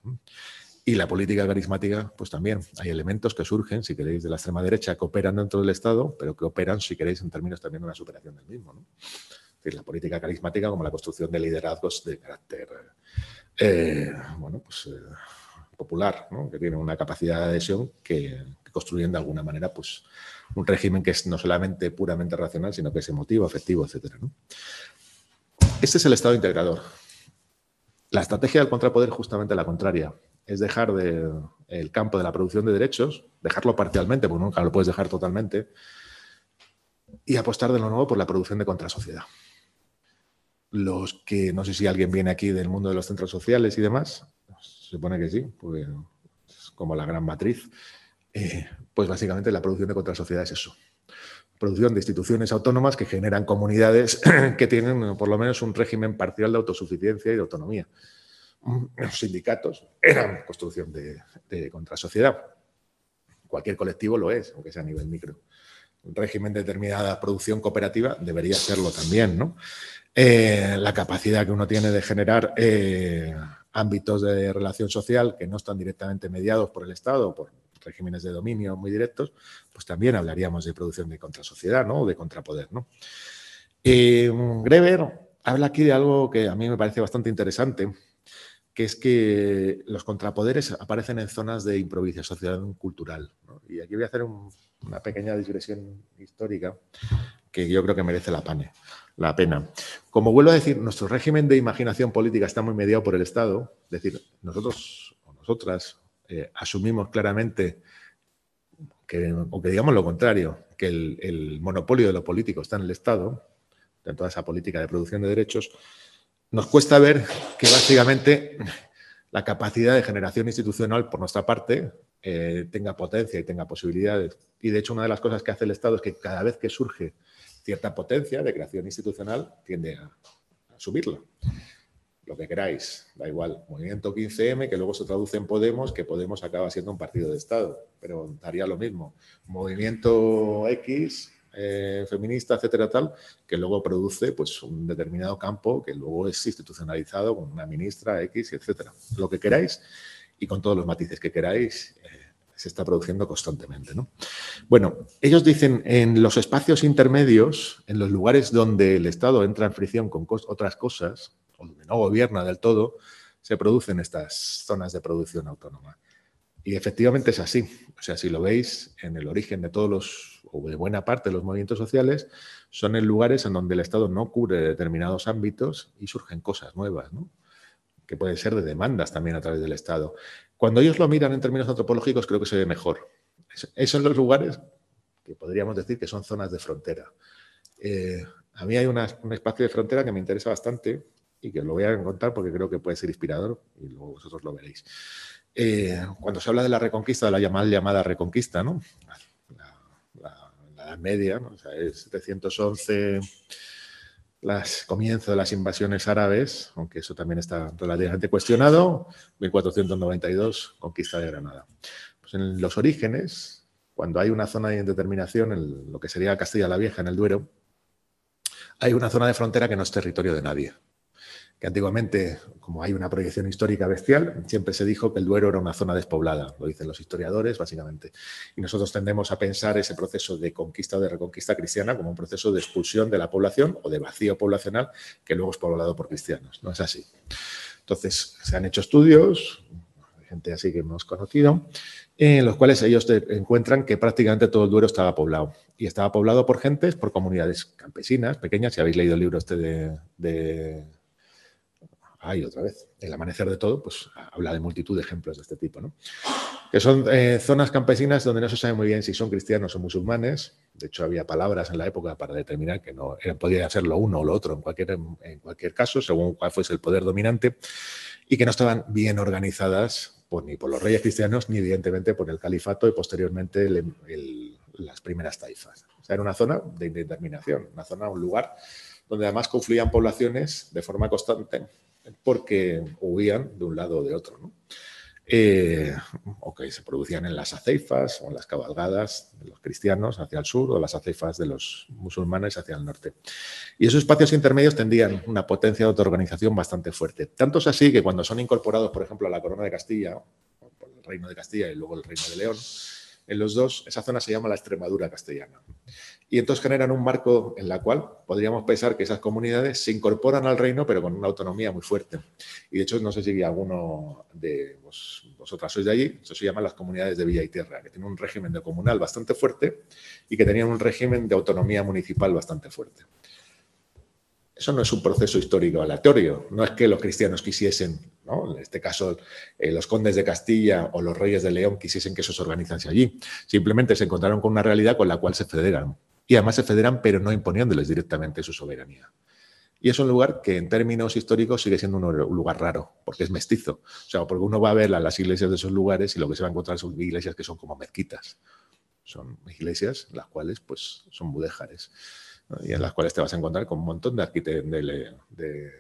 Y la política carismática, pues también hay elementos que surgen, si queréis, de la extrema derecha, que operan dentro del Estado, pero que operan, si queréis, en términos también de una superación del mismo. Es decir, la política carismática como la construcción de liderazgos de carácter, eh, pues, eh, popular, que tiene una capacidad de adhesión que, que construyen de alguna manera, pues, un régimen que es no solamente puramente racional, sino que es emotivo, afectivo, etc. Este es el Estado integrador. La estrategia del contrapoder justamente la contraria. Es dejar el campo de la producción de derechos, dejarlo parcialmente, porque nunca lo puedes dejar totalmente, y apostar de nuevo por la producción de contrasociedad. Los que, no sé si alguien viene aquí del mundo de los centros sociales y demás, se supone que sí, porque es como la gran matriz. Eh, pues básicamente la producción de contrasociedad es eso. Producción de instituciones autónomas que generan comunidades que tienen por lo menos un régimen parcial de autosuficiencia y de autonomía. Los sindicatos eran construcción de, contrasociedad. Cualquier colectivo lo es, aunque sea a nivel micro. Un régimen de determinada producción cooperativa debería serlo también, ¿no? Eh, la capacidad que uno tiene de generar eh, ámbitos de relación social que no están directamente mediados por el Estado, por regímenes de dominio muy directos, pues también hablaríamos de producción de contrasociedad, ¿no? O de contrapoder, ¿no? Eh, Greber habla aquí de algo que a mí me parece bastante interesante, que es que los contrapoderes aparecen en zonas de improvisación cultural. Y aquí voy a hacer una pequeña digresión histórica que yo creo que merece la, la pena. Como vuelvo a decir, nuestro régimen de imaginación política está muy mediado por el Estado, es decir, nosotros o nosotras eh, asumimos claramente que, o que digamos lo contrario, que el, monopolio de lo político está en el Estado, en toda esa política de producción de derechos, nos cuesta ver que básicamente la capacidad de generación institucional por nuestra parte eh, tenga potencia y tenga posibilidades. Y de hecho, una de las cosas que hace el Estado es que cada vez que surge cierta potencia de creación institucional, tiende a, a subirla lo que queráis, da igual. Movimiento 15M, que luego se traduce en Podemos, que Podemos acaba siendo un partido de Estado, pero daría lo mismo. Movimiento X, eh, feminista, etcétera, tal, que luego produce pues, un determinado campo que luego es institucionalizado con una ministra X, etcétera. Lo que queráis y con todos los matices que queráis. Eh, se está produciendo constantemente. ¿no? Bueno, ellos dicen en los espacios intermedios, en los lugares donde el Estado entra en fricción con otras cosas, donde no gobierna del todo, se producen estas zonas de producción autónoma. Y efectivamente es así. O sea, si lo veis, en el origen de todos los, o de buena parte de los movimientos sociales, son en lugares en donde el Estado no cubre determinados ámbitos y surgen cosas nuevas, que pueden ser de demandas también a través del Estado. Cuando ellos lo miran en términos antropológicos, creo que se ve mejor. Esos son los lugares que podríamos decir que son zonas de frontera. Eh, a mí hay un espacio de frontera que me interesa bastante, y que os lo voy a contar porque creo que puede ser inspirador y luego vosotros lo veréis. Eh, cuando se habla de la reconquista, de la llamada, llamada reconquista, ¿no? La, Edad Media, ¿no? o sea, es 711 las comienzo de las invasiones árabes, aunque eso también está relativamente cuestionado, 1492, conquista de Granada. Pues en los orígenes, cuando hay una zona de indeterminación, en lo que sería Castilla la Vieja, en el Duero, hay una zona de frontera que no es territorio de nadie que antiguamente, como hay una proyección histórica bestial, siempre se dijo que el Duero era una zona despoblada, lo dicen los historiadores básicamente. Y nosotros tendemos a pensar ese proceso de conquista o de reconquista cristiana como un proceso de expulsión de la población o de vacío poblacional que luego es poblado por cristianos. No es así. Entonces, se han hecho estudios, gente así que hemos conocido, en los cuales ellos encuentran que prácticamente todo el Duero estaba poblado. Y estaba poblado por gentes, por comunidades campesinas, pequeñas. Si habéis leído el libro este de Ahí otra vez. El amanecer de todo, pues habla de multitud de ejemplos de este tipo, ¿no? Que son eh, zonas campesinas donde no se sabe muy bien si son cristianos o musulmanes. De hecho, había palabras en la época para determinar que no podía ser lo uno o lo otro en cualquier, en cualquier caso, según cuál fuese el poder dominante, y que no estaban bien organizadas ni por los reyes cristianos, ni evidentemente por el califato y posteriormente las primeras taifas. O sea, era una zona de indeterminación, una zona, un lugar donde además confluían poblaciones de forma constante porque huían de un lado o de otro. Eh, o que se producían en las aceifas o en las cabalgadas de los cristianos hacia el sur o las aceifas de los musulmanes hacia el norte. Y esos espacios intermedios tendrían una potencia de autoorganización bastante fuerte. Tanto es así que cuando son incorporados, por ejemplo, a la corona de Castilla, el reino de Castilla y luego el reino de León, en los dos, esa zona se llama la Extremadura castellana. Y entonces generan un marco en la cual podríamos pensar que esas comunidades se incorporan al reino, pero con una autonomía muy fuerte. Y de hecho, no sé si alguno de vosotras sois de allí, eso se llama las comunidades de Villa y Tierra, que tienen un régimen de comunal bastante fuerte y que tenían un régimen de autonomía municipal bastante fuerte. Eso no es un proceso histórico aleatorio, no es que los cristianos quisiesen, ¿no? en este caso eh, los condes de Castilla o los reyes de León quisiesen que eso se organizase allí. Simplemente se encontraron con una realidad con la cual se federan. Y además se federan, pero no imponiéndoles directamente su soberanía. Y es un lugar que en términos históricos sigue siendo un lugar raro, porque es mestizo. O sea, porque uno va a ver las iglesias de esos lugares y lo que se va a encontrar son iglesias que son como mezquitas. Son iglesias las cuales pues, son mudéjares y en las cuales te vas a encontrar con un montón de, de,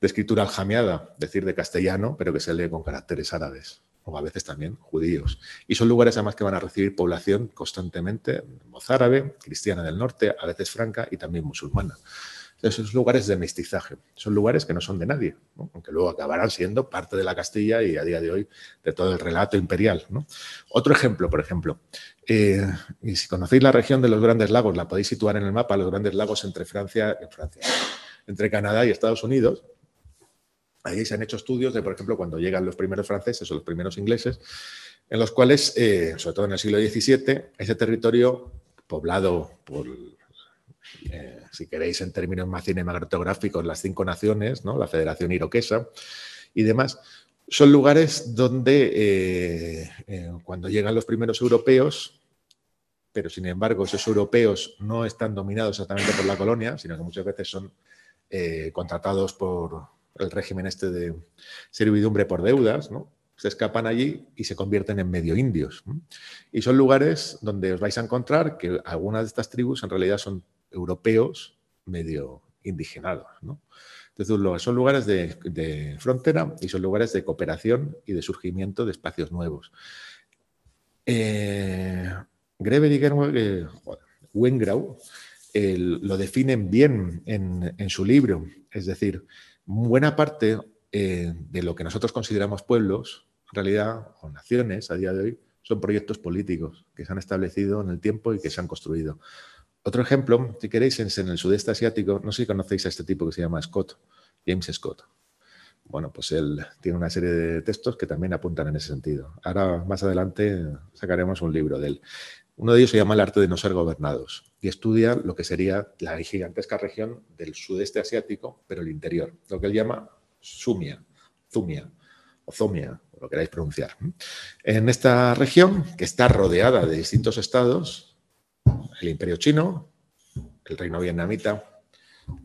escritura aljameada, decir de castellano, pero que se lee con caracteres árabes o a veces también judíos. Y son lugares además que van a recibir población constantemente mozárabe, cristiana del norte, a veces franca y también musulmana. Esos lugares de mestizaje, son lugares que no son de nadie, aunque luego acabarán siendo parte de la Castilla y a día de hoy de todo el relato imperial. Otro ejemplo, por ejemplo, eh, y si conocéis la región de los Grandes Lagos, la podéis situar en el mapa, los Grandes Lagos entre Francia, Francia entre Canadá y Estados Unidos. Ahí se han hecho estudios de, por ejemplo, cuando llegan los primeros franceses o los primeros ingleses, en los cuales, eh, sobre todo en el siglo XVII, ese territorio poblado por eh, si queréis en términos más cinematográficos, las cinco naciones, ¿no? la Federación Iroquesa y demás, son lugares donde eh, cuando llegan los primeros europeos, pero sin embargo esos europeos no están dominados exactamente por la colonia, sino que muchas veces son contratados por el régimen este de servidumbre por deudas, ¿no? se escapan allí y se convierten en medio indios. Y son lugares donde os vais a encontrar que algunas de estas tribus en realidad son europeos medio indigenados. Entonces, son lugares de, frontera y son lugares de cooperación y de surgimiento de espacios nuevos. Eh, y eh, Wengrau lo definen bien en, su libro. Es decir, buena parte eh, de lo que nosotros consideramos pueblos, en realidad, o naciones a día de hoy, son proyectos políticos que se han establecido en el tiempo y que se han construido. Otro ejemplo, si queréis, en el sudeste asiático, no sé si conocéis a este tipo que se llama Scott, James Scott. Bueno, pues él tiene una serie de textos que también apuntan en ese sentido. Ahora, más adelante, sacaremos un libro de él. Uno de ellos se llama El arte de no ser gobernados y estudia lo que sería la gigantesca región del sudeste asiático, pero el interior, lo que él llama Sumia, Zumia o Zomia, lo queráis pronunciar. En esta región, que está rodeada de distintos estados, el imperio chino, el reino vietnamita,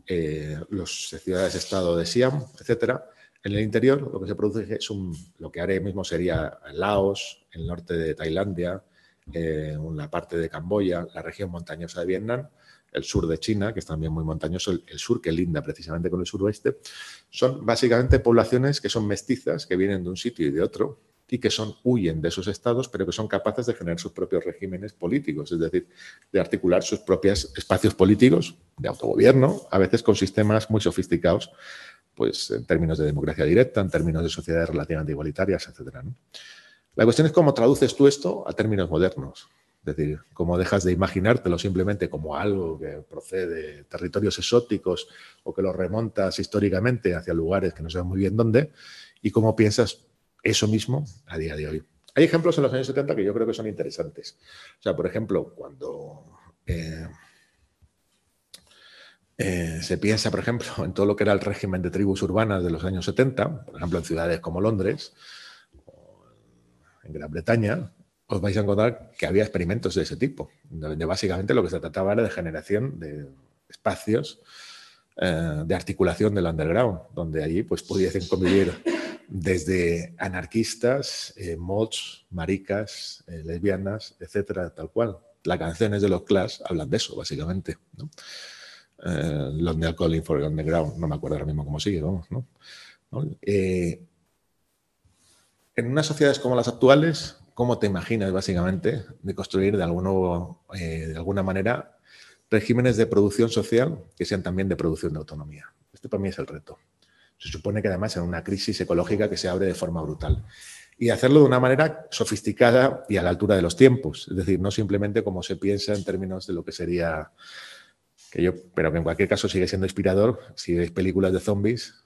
eh, las ciudades-estado de Siam, etcétera, en el interior lo que se produce es un, lo que ahora mismo sería Laos, el norte de Tailandia, eh, una parte de Camboya, la región montañosa de Vietnam, el sur de China, que es también muy montañoso, el, sur que linda precisamente con el suroeste, son básicamente poblaciones que son mestizas, que vienen de un sitio y de otro, y que son, huyen de esos estados, pero que son capaces de generar sus propios regímenes políticos, es decir, de articular sus propios espacios políticos de autogobierno, a veces con sistemas muy sofisticados, pues en términos de democracia directa, en términos de sociedades relativamente igualitarias, etc. La cuestión es cómo traduces tú esto a términos modernos. Es decir, cómo dejas de imaginártelo simplemente como algo que procede de territorios exóticos o que lo remontas históricamente hacia lugares que no sabes muy bien dónde, y cómo piensas eso mismo a día de hoy. Hay ejemplos en los años 70 que yo creo que son interesantes. O sea, por ejemplo, cuando eh, eh, se piensa, por ejemplo, en todo lo que era el régimen de tribus urbanas de los años 70, por ejemplo, en ciudades como Londres, en Gran Bretaña, os vais a encontrar que había experimentos de ese tipo, donde básicamente lo que se trataba era de generación de espacios eh, de articulación del underground, donde allí pues pudiesen convivir desde anarquistas, eh, mods, maricas, eh, lesbianas, etcétera, tal cual. Las canciones de los Clash hablan de eso, básicamente. ¿no? London Calling for Underground, no me acuerdo ahora mismo cómo sigue, vamos, ¿no? En unas sociedades como las actuales, ¿cómo te imaginas básicamente de construir de, eh, de alguna manera regímenes de producción social que sean también de producción de autonomía? Este para mí es el reto. Se supone que además en una crisis ecológica que se abre de forma brutal. Y hacerlo de una manera sofisticada y a la altura de los tiempos. Es decir, no simplemente como se piensa en términos de lo que sería, que yo, pero que en cualquier caso sigue siendo inspirador, si veis películas de zombies,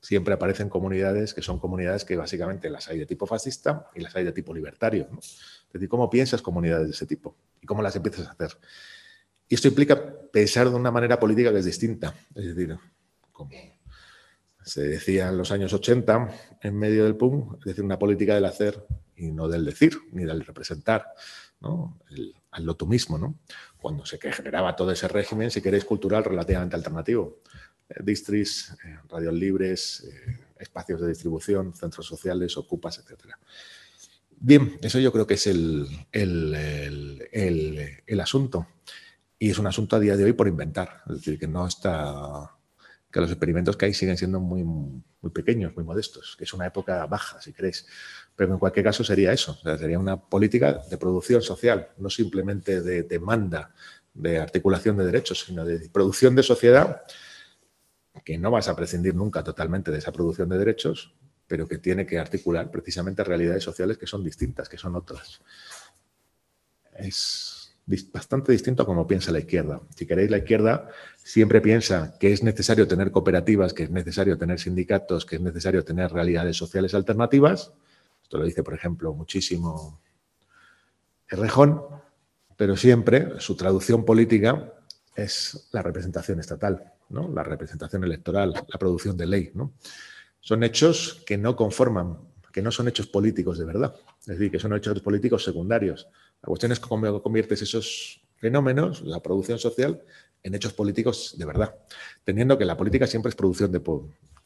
siempre aparecen comunidades que son comunidades que básicamente las hay de tipo fascista y las hay de tipo libertario. Es decir, ¿cómo piensas comunidades de ese tipo? ¿Y cómo las empiezas a hacer? Y esto implica pensar de una manera política que es distinta. Es decir, como se decía en los años 80, en medio del PUM, es decir, una política del hacer y no del decir, ni del representar, ¿no? El, al tú mismo, ¿no? Cuando se generaba todo ese régimen, si queréis, cultural relativamente alternativo distris, eh, radios libres, eh, espacios de distribución, centros sociales, ocupas, etc. Bien, eso yo creo que es el, el, asunto. Y es un asunto a día de hoy por inventar. Es decir, que no está. que los experimentos que hay siguen siendo muy, muy pequeños, muy modestos, que es una época baja, si queréis. Pero en cualquier caso sería eso. sería una política de producción social, no simplemente de demanda, de articulación de derechos, sino de producción de sociedad que no vas a prescindir nunca totalmente de esa producción de derechos, pero que tiene que articular precisamente realidades sociales que son distintas, que son otras. Es bastante distinto a como piensa la izquierda. Si queréis, la izquierda siempre piensa que es necesario tener cooperativas, que es necesario tener sindicatos, que es necesario tener realidades sociales alternativas. Esto lo dice, por ejemplo, muchísimo Errejón, pero siempre su traducción política es la representación estatal la representación electoral, la producción de ley. ¿no? Son hechos que no conforman, que no son hechos políticos de verdad, es decir, que son hechos políticos secundarios. La cuestión es cómo conviertes esos fenómenos, la producción social, en hechos políticos de verdad, teniendo que la política siempre es producción de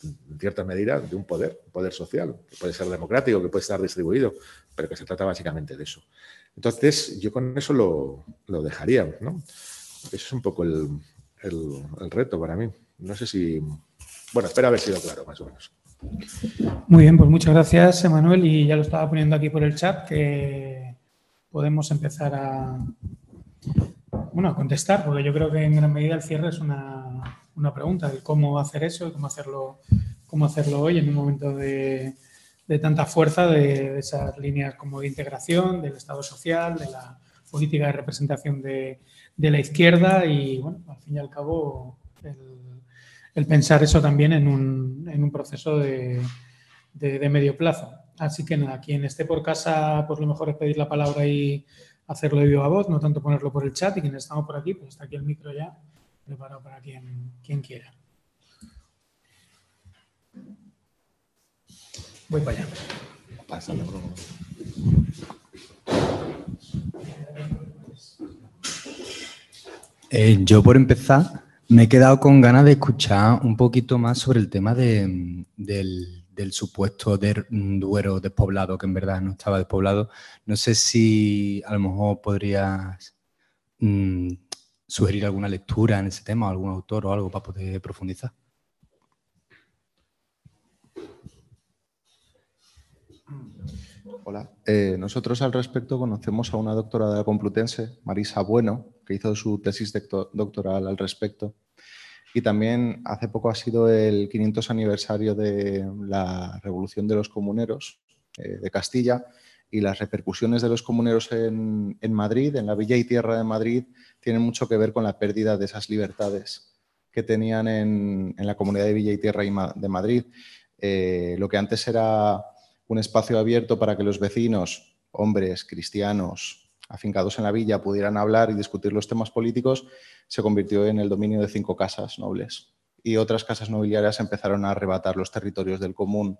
en cierta medida, de un poder, un poder social, que puede ser democrático, que puede estar distribuido, pero que se trata básicamente de eso. Entonces, yo con eso lo, lo dejaría, ¿no? Eso es un poco el, el, reto para mí. No sé si... Bueno, espero haber sido claro, más o menos. Muy bien, pues muchas gracias, Emanuel. Y ya lo estaba poniendo aquí por el chat, que podemos empezar a, bueno, a contestar, porque yo creo que en gran medida el cierre es una, una pregunta de cómo hacer eso cómo hacerlo, cómo hacerlo hoy en un momento de, de tanta fuerza de, esas líneas como de integración, del Estado social, de la política de representación de, de la izquierda y, bueno, al fin y al cabo, el, pensar eso también en un, en un proceso de, de, medio plazo. Así que nada, quien esté por casa, pues lo mejor es pedir la palabra y hacerlo de viva voz, no tanto ponerlo por el chat. Y quienes estamos por aquí, pues está aquí el micro ya preparado para quien, quien quiera. Voy para allá. Eh, yo por empezar me he quedado con ganas de escuchar un poquito más sobre el tema del, supuesto Duero despoblado, que en verdad no estaba despoblado. No sé si a lo mejor podrías mm, sugerir alguna lectura en ese tema, algún autor o algo para poder profundizar. Hola. Eh, nosotros al respecto conocemos a una doctora de la Complutense, Marisa Bueno, que hizo su tesis doctoral al respecto. Y también hace poco ha sido el 500 aniversario de la Revolución de los Comuneros eh, de Castilla y las repercusiones de los comuneros en, Madrid, en la Villa y Tierra de Madrid, tienen mucho que ver con la pérdida de esas libertades que tenían en, la comunidad de Villa y Tierra de Madrid. Eh, lo que antes era un espacio abierto para que los vecinos, hombres, cristianos, afincados en la villa, pudieran hablar y discutir los temas políticos, se convirtió en el dominio de cinco casas nobles. Y otras casas nobiliarias empezaron a arrebatar los territorios del común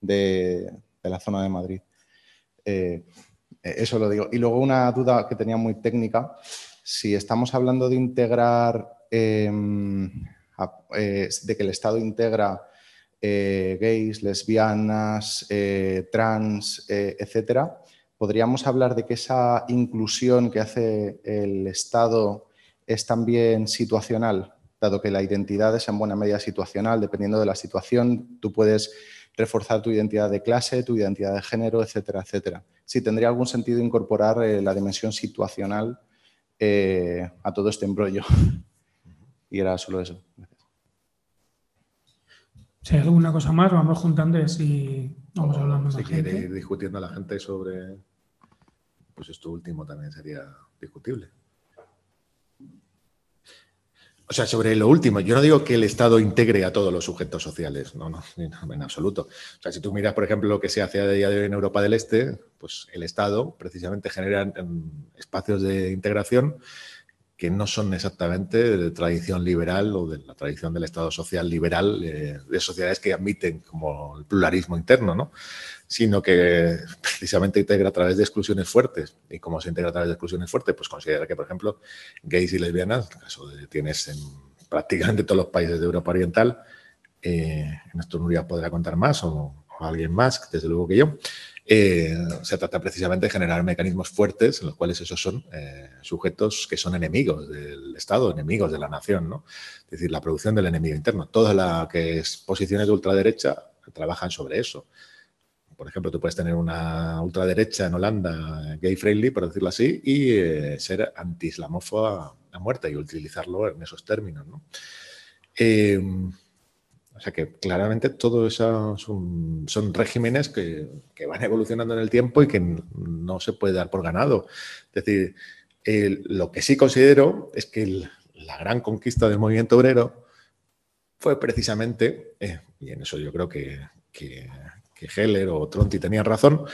de, la zona de Madrid. Eh, eso lo digo. Y luego una duda que tenía muy técnica. Si estamos hablando de integrar, em, eh, de que el Estado integra eh, gays, lesbianas, eh, trans, eh, etcétera, podríamos hablar de que esa inclusión que hace el Estado es también situacional, dado que la identidad es en buena medida situacional, dependiendo de la situación, tú puedes reforzar tu identidad de clase, tu identidad de género, etcétera, etcétera. Sí, tendría algún sentido incorporar la dimensión situacional a todo este embrollo. y era solo eso. Si hay alguna cosa más, vamos juntando y así vamos hablando. Si quiere ir discutiendo a la gente sobre, pues esto último también sería discutible. O sea, sobre lo último, yo no digo que el Estado integre a todos los sujetos sociales, no, no, en absoluto. O sea, si tú miras, por ejemplo, lo que se hace a día de hoy en Europa del Este, pues el Estado precisamente genera espacios de integración que no son exactamente de tradición liberal o de la tradición del Estado social liberal, eh, de sociedades que admiten como el pluralismo interno, ¿no? sino que precisamente integra a través de exclusiones fuertes. ¿Y cómo se integra a través de exclusiones fuertes? Pues considera que, por ejemplo, gays y lesbianas, de tienes en prácticamente todos los países de Europa Oriental, eh, en esto Nuria podrá contar más o alguien más, desde luego que yo, eh, se trata precisamente de generar mecanismos fuertes en los cuales esos son eh, sujetos que son enemigos del Estado, enemigos de la nación, ¿no? Es decir, la producción del enemigo interno. Todas las que es posiciones de ultraderecha trabajan sobre eso. Por ejemplo, tú puedes tener una ultraderecha en Holanda, gay friendly, por decirlo así, y eh, ser anti-islamófoba a muerte y utilizarlo en esos términos, ¿no? O sea que claramente todo eso son, regímenes que, van evolucionando en el tiempo y que no se puede dar por ganado. Es decir, lo que sí considero es que la gran conquista del movimiento obrero fue precisamente, eh, y en eso yo creo que, Heller o Tronti tenían razón,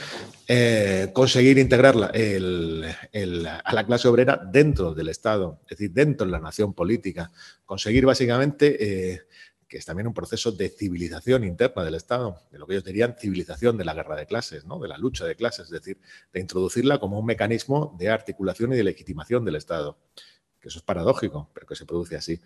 eh, conseguir integrar a la clase obrera dentro del Estado, es decir, dentro de la nación política, conseguir básicamente eh, que es también un proceso de civilización interna del Estado, de lo que ellos dirían civilización de la guerra de clases, ¿no? de la lucha de clases, es decir, de introducirla como un mecanismo de articulación y de legitimación del Estado. Que eso es paradójico, pero que se produce así.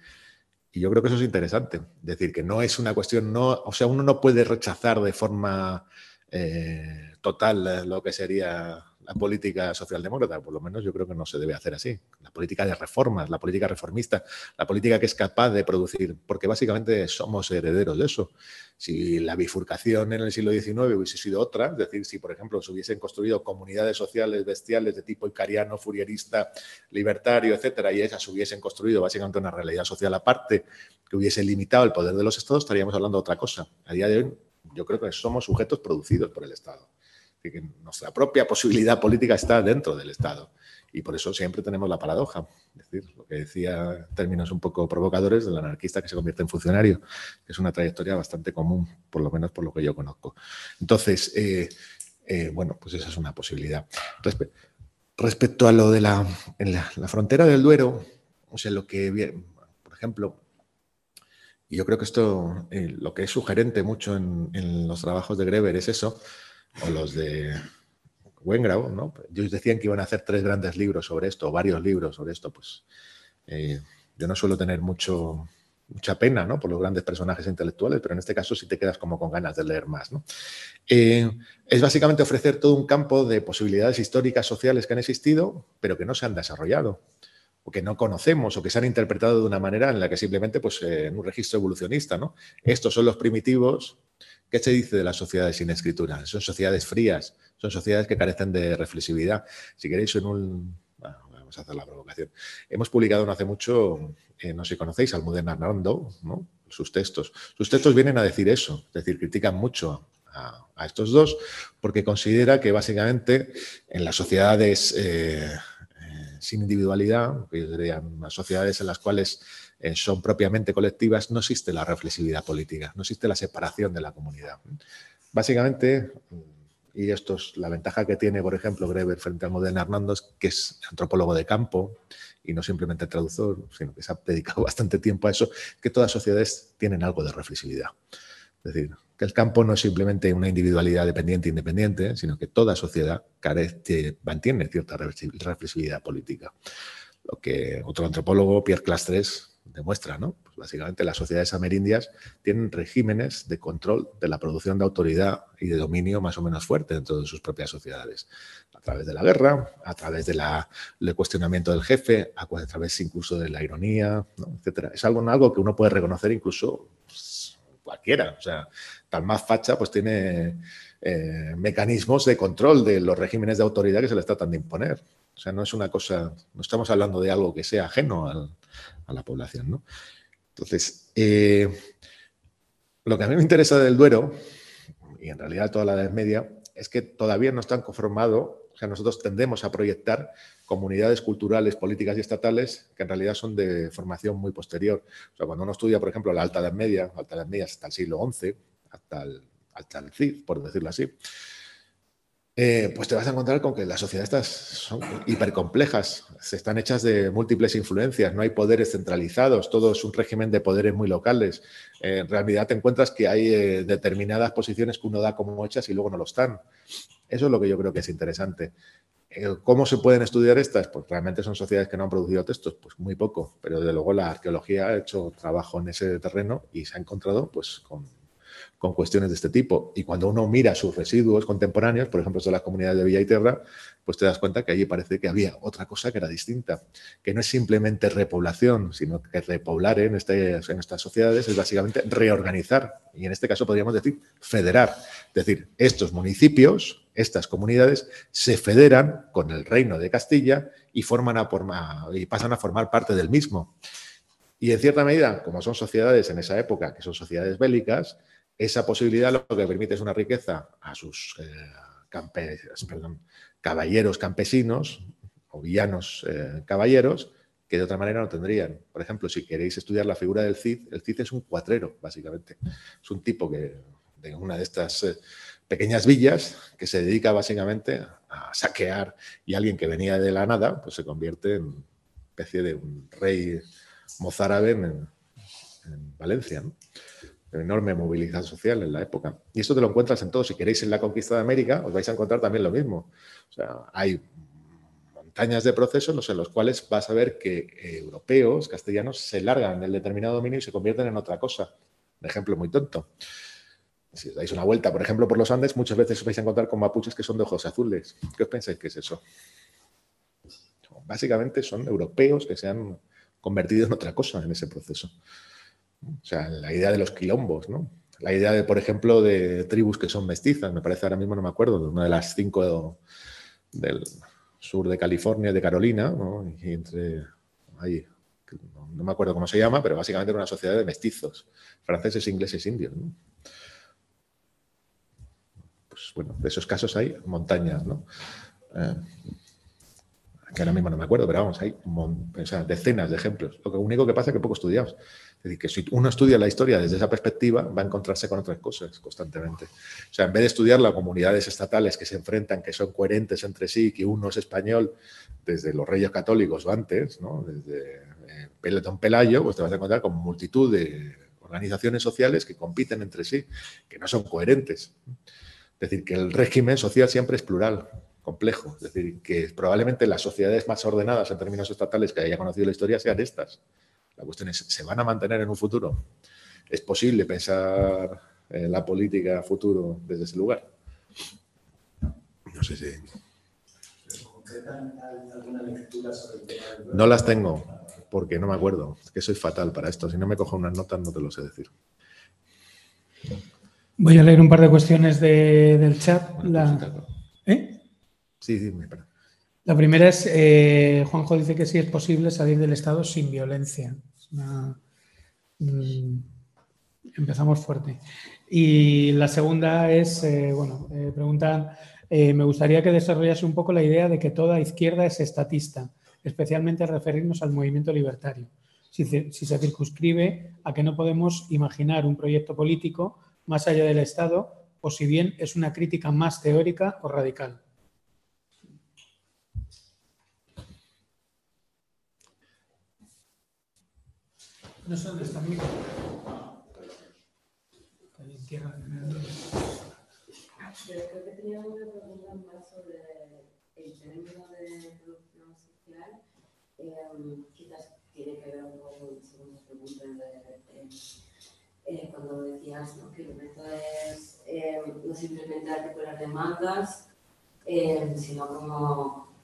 Y yo creo que eso es interesante. Es decir, que no es una cuestión, no, o sea, uno no puede rechazar de forma eh, total lo que sería la política socialdemócrata, por lo menos yo creo que no se debe hacer así. La política de reformas, la política reformista, la política que es capaz de producir, porque básicamente somos herederos de eso. Si la bifurcación en el siglo XIX hubiese sido otra, es decir, si por ejemplo se hubiesen construido comunidades sociales bestiales de tipo icariano, furierista, libertario, etcétera, y esas hubiesen construido básicamente una realidad social aparte que hubiese limitado el poder de los estados, estaríamos hablando de otra cosa. A día de hoy yo creo que somos sujetos producidos por el Estado que nuestra propia posibilidad política está dentro del Estado. Y por eso siempre tenemos la paradoja, es decir, lo que decía términos un poco provocadores del anarquista que se convierte en funcionario, es una trayectoria bastante común, por lo menos por lo que yo conozco. Entonces, eh, eh, bueno, pues esa es una posibilidad. respecto a lo de la, la, frontera del Duero, o sea, lo que, por ejemplo, y yo creo que esto, eh, lo que es sugerente mucho en, en los trabajos de Greber es eso, o los de Wengrau, ¿no? Ellos decían que iban a hacer tres grandes libros sobre esto, o varios libros sobre esto, pues eh, yo no suelo tener mucho, mucha pena ¿no? por los grandes personajes intelectuales, pero en este caso sí te quedas como con ganas de leer más. ¿no? Eh, es básicamente ofrecer todo un campo de posibilidades históricas, sociales que han existido, pero que no se han desarrollado, o que no conocemos, o que se han interpretado de una manera en la que simplemente, pues, eh, en un registro evolucionista, ¿no? Estos son los primitivos ¿Qué se dice de las sociedades sin escritura? Son sociedades frías, son sociedades que carecen de reflexividad. Si queréis, en un... vamos a hacer la provocación. Hemos publicado no hace mucho, eh, no sé si conocéis, Almudena Arnando, ¿no? sus textos. Sus textos vienen a decir eso, es decir, critican mucho a, estos dos porque considera que básicamente en las sociedades eh, eh, sin individualidad, que yo diría las sociedades en las cuales eh, son propiamente colectivas, no existe la reflexividad política, no existe la separación de la comunidad. Básicamente, y esto es la ventaja que tiene, por ejemplo, Greber frente a Modena Hernando, que es antropólogo de campo y no simplemente traductor, sino que se ha dedicado bastante tiempo a eso, que todas sociedades tienen algo de reflexividad. Es decir, que el campo no es simplemente una individualidad dependiente e independiente, sino que toda sociedad carece, mantiene cierta reflexividad política. Lo que otro antropólogo, Pierre Clastres, demuestra, ¿no? Pues básicamente las sociedades amerindias tienen regímenes de control de la producción de autoridad y de dominio más o menos fuerte dentro de sus propias sociedades, a través de la guerra, a través del cuestionamiento del jefe, a, través incluso de la ironía, ¿no? etcétera. Es algo, algo que uno puede reconocer incluso pues, cualquiera, o sea, tal más facha pues tiene eh, mecanismos de control de los regímenes de autoridad que se les tratan de imponer. O sea, no es una cosa, no estamos hablando de algo que sea ajeno a la población. ¿no? Entonces, eh, lo que a mí me interesa del Duero, y en realidad toda la Edad Media, es que todavía no están conformados, o sea, nosotros tendemos a proyectar comunidades culturales, políticas y estatales que en realidad son de formación muy posterior. O sea, cuando uno estudia, por ejemplo, la Alta Edad Media, Alta Edad Media hasta el siglo XI, hasta el, hasta el Cid, por decirlo así, eh, pues te vas a encontrar con que las sociedades son hipercomplejas, se están hechas de múltiples influencias, no hay poderes centralizados, todo es un régimen de poderes muy locales. Eh, en realidad te encuentras que hay eh, determinadas posiciones que uno da como hechas y luego no lo están. Eso es lo que yo creo que es interesante. ¿Cómo se pueden estudiar estas? Pues realmente son sociedades que no han producido textos, pues muy poco, pero desde luego la arqueología ha hecho trabajo en ese terreno y se ha encontrado pues con con cuestiones de este tipo. Y cuando uno mira sus residuos contemporáneos, por ejemplo, de las comunidades de Villa y Terra, pues te das cuenta que allí parece que había otra cosa que era distinta, que no es simplemente repoblación, sino que repoblar en, este, en estas sociedades es básicamente reorganizar, y en este caso podríamos decir federar. Es decir, estos municipios, estas comunidades, se federan con el reino de Castilla y, forman a y pasan a formar parte del mismo. Y en cierta medida, como son sociedades en esa época, que son sociedades bélicas, esa posibilidad lo que permite es una riqueza a sus eh, caballeros campesinos o villanos eh, caballeros que de otra manera no tendrían. Por ejemplo, si queréis estudiar la figura del Cid, el Cid es un cuatrero, básicamente. Es un tipo que de una de estas eh, pequeñas villas que se dedica básicamente a saquear y alguien que venía de la nada, pues se convierte en especie de un rey mozárabe en, en Valencia. Enorme movilidad social en la época. Y esto te lo encuentras en todo. Si queréis en la conquista de América, os vais a encontrar también lo mismo. O sea, hay montañas de procesos en los cuales vas a ver que europeos, castellanos, se largan del determinado dominio y se convierten en otra cosa. Un ejemplo muy tonto. Si os dais una vuelta, por ejemplo, por los Andes, muchas veces os vais a encontrar con mapuches que son de ojos azules. ¿Qué os pensáis que es eso? Básicamente son europeos que se han convertido en otra cosa en ese proceso. O sea, la idea de los quilombos, ¿no? La idea de, por ejemplo, de tribus que son mestizas, me parece ahora mismo, no me acuerdo, de una de las cinco del sur de California, de Carolina, ¿no? y entre ahí, no, me acuerdo cómo se llama, pero básicamente era una sociedad de mestizos, franceses, ingleses, indios. Pues bueno, de esos casos hay montañas, ¿no? Eh, que ahora mismo no me acuerdo, pero vamos, hay decenas de ejemplos. Lo único que pasa es que poco estudiados. Es decir, que si uno estudia la historia desde esa perspectiva, va a encontrarse con otras cosas constantemente. O sea, en vez de estudiar las comunidades estatales que se enfrentan, que son coherentes entre sí, que uno es español desde los reyes católicos o antes, ¿no? desde eh, Don Pelayo, pues te vas a encontrar con multitud de organizaciones sociales que compiten entre sí, que no son coherentes. Es decir, que el régimen social siempre es plural, complejo. Es decir, que probablemente las sociedades más ordenadas en términos estatales que haya conocido la historia sean estas. La cuestión es, ¿se van a mantener en un futuro? ¿Es posible pensar en la política futuro desde ese lugar? No sé si... No las tengo, porque no me acuerdo. Es que soy fatal para esto. Si no me cojo unas notas, no te lo sé decir. Voy a leer un par de cuestiones del chat. La... ¿Eh? Sí, sí, me La primera es, eh, Juanjo dice que sí es posible salir del Estado sin violencia. Mm, empezamos fuerte. Y la segunda es, eh, bueno, eh, preguntan, me gustaría que desarrollase un poco la idea de que toda izquierda es estatista, especialmente al referirnos al movimiento libertario. Si, si se circunscribe a que no podemos imaginar un proyecto político más allá del Estado o si bien es una crítica más teórica o radical. No sé dónde está mi. Creo que tenía una pregunta más sobre el término de producción social. Eh, quizás tiene que ver un poco con la segunda pregunta de, eh, cuando decías ¿no? que el método es eh, no simplemente articular demandas, eh, sino como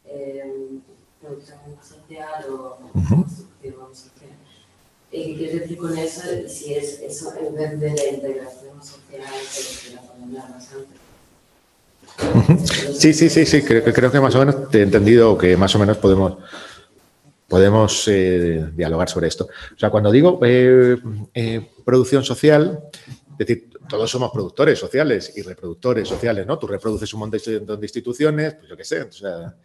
producción social o construcción social. ¿Qué quieres decir con eso? Si es eso en vez de la integración social que la más antes. Sí, sí, sí, sí, creo, creo que más o menos te he entendido que más o menos podemos, podemos eh, dialogar sobre esto. O sea, cuando digo eh, eh, producción social, es decir, todos somos productores sociales y reproductores sociales, ¿no? Tú reproduces un montón de instituciones, pues yo qué sé, o sea,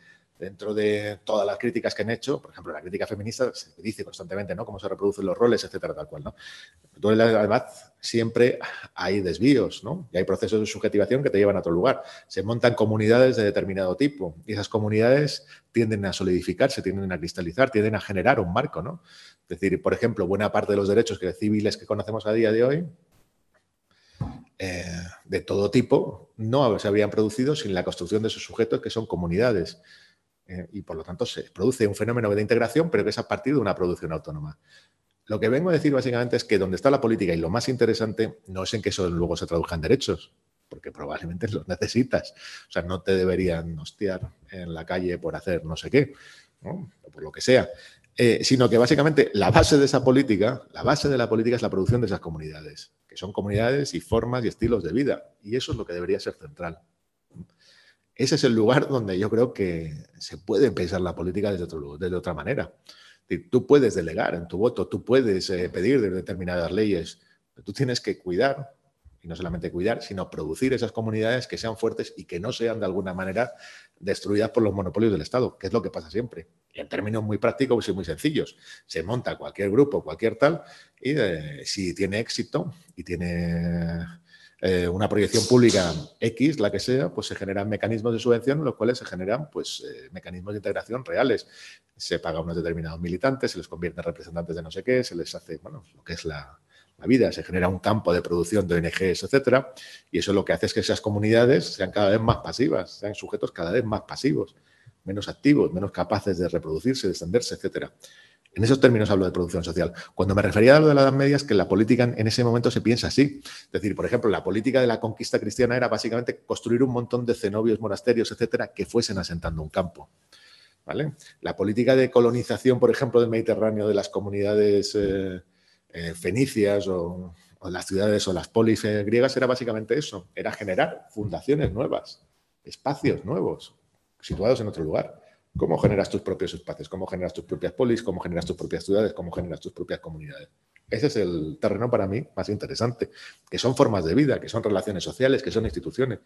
dentro de todas las críticas que han hecho, por ejemplo, la crítica feminista se dice constantemente, ¿no? Cómo se reproducen los roles, etcétera, tal cual, ¿no? Además, siempre hay desvíos, ¿no? Y hay procesos de subjetivación que te llevan a otro lugar. Se montan comunidades de determinado tipo y esas comunidades tienden a solidificarse, tienden a cristalizar, tienden a generar un marco, ¿no? Es decir, por ejemplo, buena parte de los derechos civiles que conocemos a día de hoy eh, de todo tipo no se habrían producido sin la construcción de esos sujetos que son comunidades. Eh, y por lo tanto se produce un fenómeno de integración, pero que es a partir de una producción autónoma. Lo que vengo a decir básicamente es que donde está la política y lo más interesante no es en que eso luego se traduzca en derechos, porque probablemente los necesitas. O sea, no te deberían hostiar en la calle por hacer no sé qué, o por lo que sea. Eh, sino que básicamente la base de esa política, la base de la política es la producción de esas comunidades, que son comunidades y formas y estilos de vida. Y eso es lo que debería ser central ese es el lugar donde yo creo que se puede pensar la política desde, otro, otra manera. Tú puedes delegar en tu voto, tú puedes eh, pedir de determinadas leyes, pero tú tienes que cuidar, y no solamente cuidar, sino producir esas comunidades que sean fuertes y que no sean de alguna manera destruidas por los monopolios del Estado, que es lo que pasa siempre. Y en términos muy prácticos y muy sencillos, se monta cualquier grupo, cualquier tal, y eh, si tiene éxito y tiene eh, una proyección pública X, la que sea, pues se generan mecanismos de subvención en los cuales se generan pues, eh, mecanismos de integración reales. Se paga a unos determinados militantes, se les convierte en representantes de no sé qué, se les hace, bueno, lo que es la, la vida, se genera un campo de producción de ONGs, etcétera, y eso lo que hace es que esas comunidades sean cada vez más pasivas, sean sujetos cada vez más pasivos. menos activos, menos capaces de reproducirse, de extenderse, etcétera. En esos términos hablo de producción social. Cuando me refería a lo de la Edad Media es que la política en ese momento se piensa así. Es decir, por ejemplo, la política de la conquista cristiana era básicamente construir un montón de cenobios, monasterios, etcétera, que fuesen asentando un campo. La política de colonización, por ejemplo, del Mediterráneo, de las comunidades eh, eh, fenicias o, o, las ciudades o las polis eh, griegas era básicamente eso, era generar fundaciones nuevas, espacios nuevos, situados en otro lugar. ¿Cómo generas tus propios espacios? ¿Cómo generas tus propias polis? ¿Cómo generas tus propias ciudades? ¿Cómo generas tus propias comunidades? Ese es el terreno para mí más interesante, que son formas de vida, que son relaciones sociales, que son instituciones.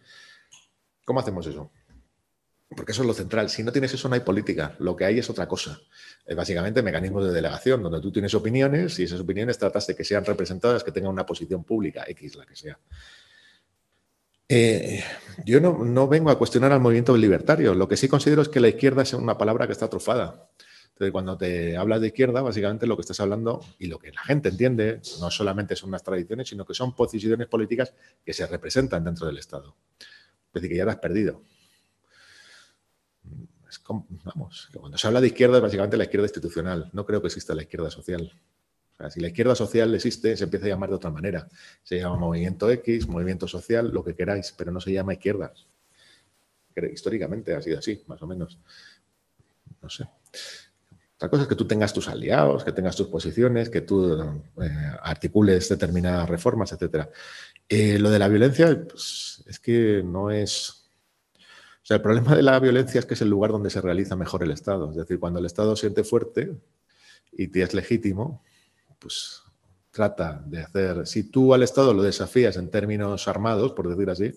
¿Cómo hacemos eso? Porque eso es lo central. Si no tienes eso, no hay política. Lo que hay es otra cosa. Es básicamente mecanismos de delegación, donde tú tienes opiniones y esas opiniones tratas de que sean representadas, que tengan una posición pública, X, la que sea. Eh, yo no, no, vengo a cuestionar al movimiento libertario. Lo que sí considero es que la izquierda es una palabra que está atrofada. Entonces, cuando te hablas de izquierda, básicamente lo que estás hablando y lo que la gente entiende no solamente son unas tradiciones, sino que son posiciones políticas que se representan dentro del Estado. Es decir, que ya te has perdido. Vamos, cuando se habla de izquierda es básicamente la izquierda institucional. No creo que exista la izquierda social. O sea, si la izquierda social existe, se empieza a llamar de otra manera. Se llama movimiento X, movimiento social, lo que queráis, pero no se llama izquierda. Históricamente ha sido así, más o menos. No sé. Otra cosa es que tú tengas tus aliados, que tengas tus posiciones, que tú eh, articules determinadas reformas, etc. Eh, lo de la violencia pues, es que no es... O sea, el problema de la violencia es que es el lugar donde se realiza mejor el Estado. Es decir, cuando el Estado siente fuerte y te es legítimo, pues trata de hacer, si tú al Estado lo desafías en términos armados, por decir así,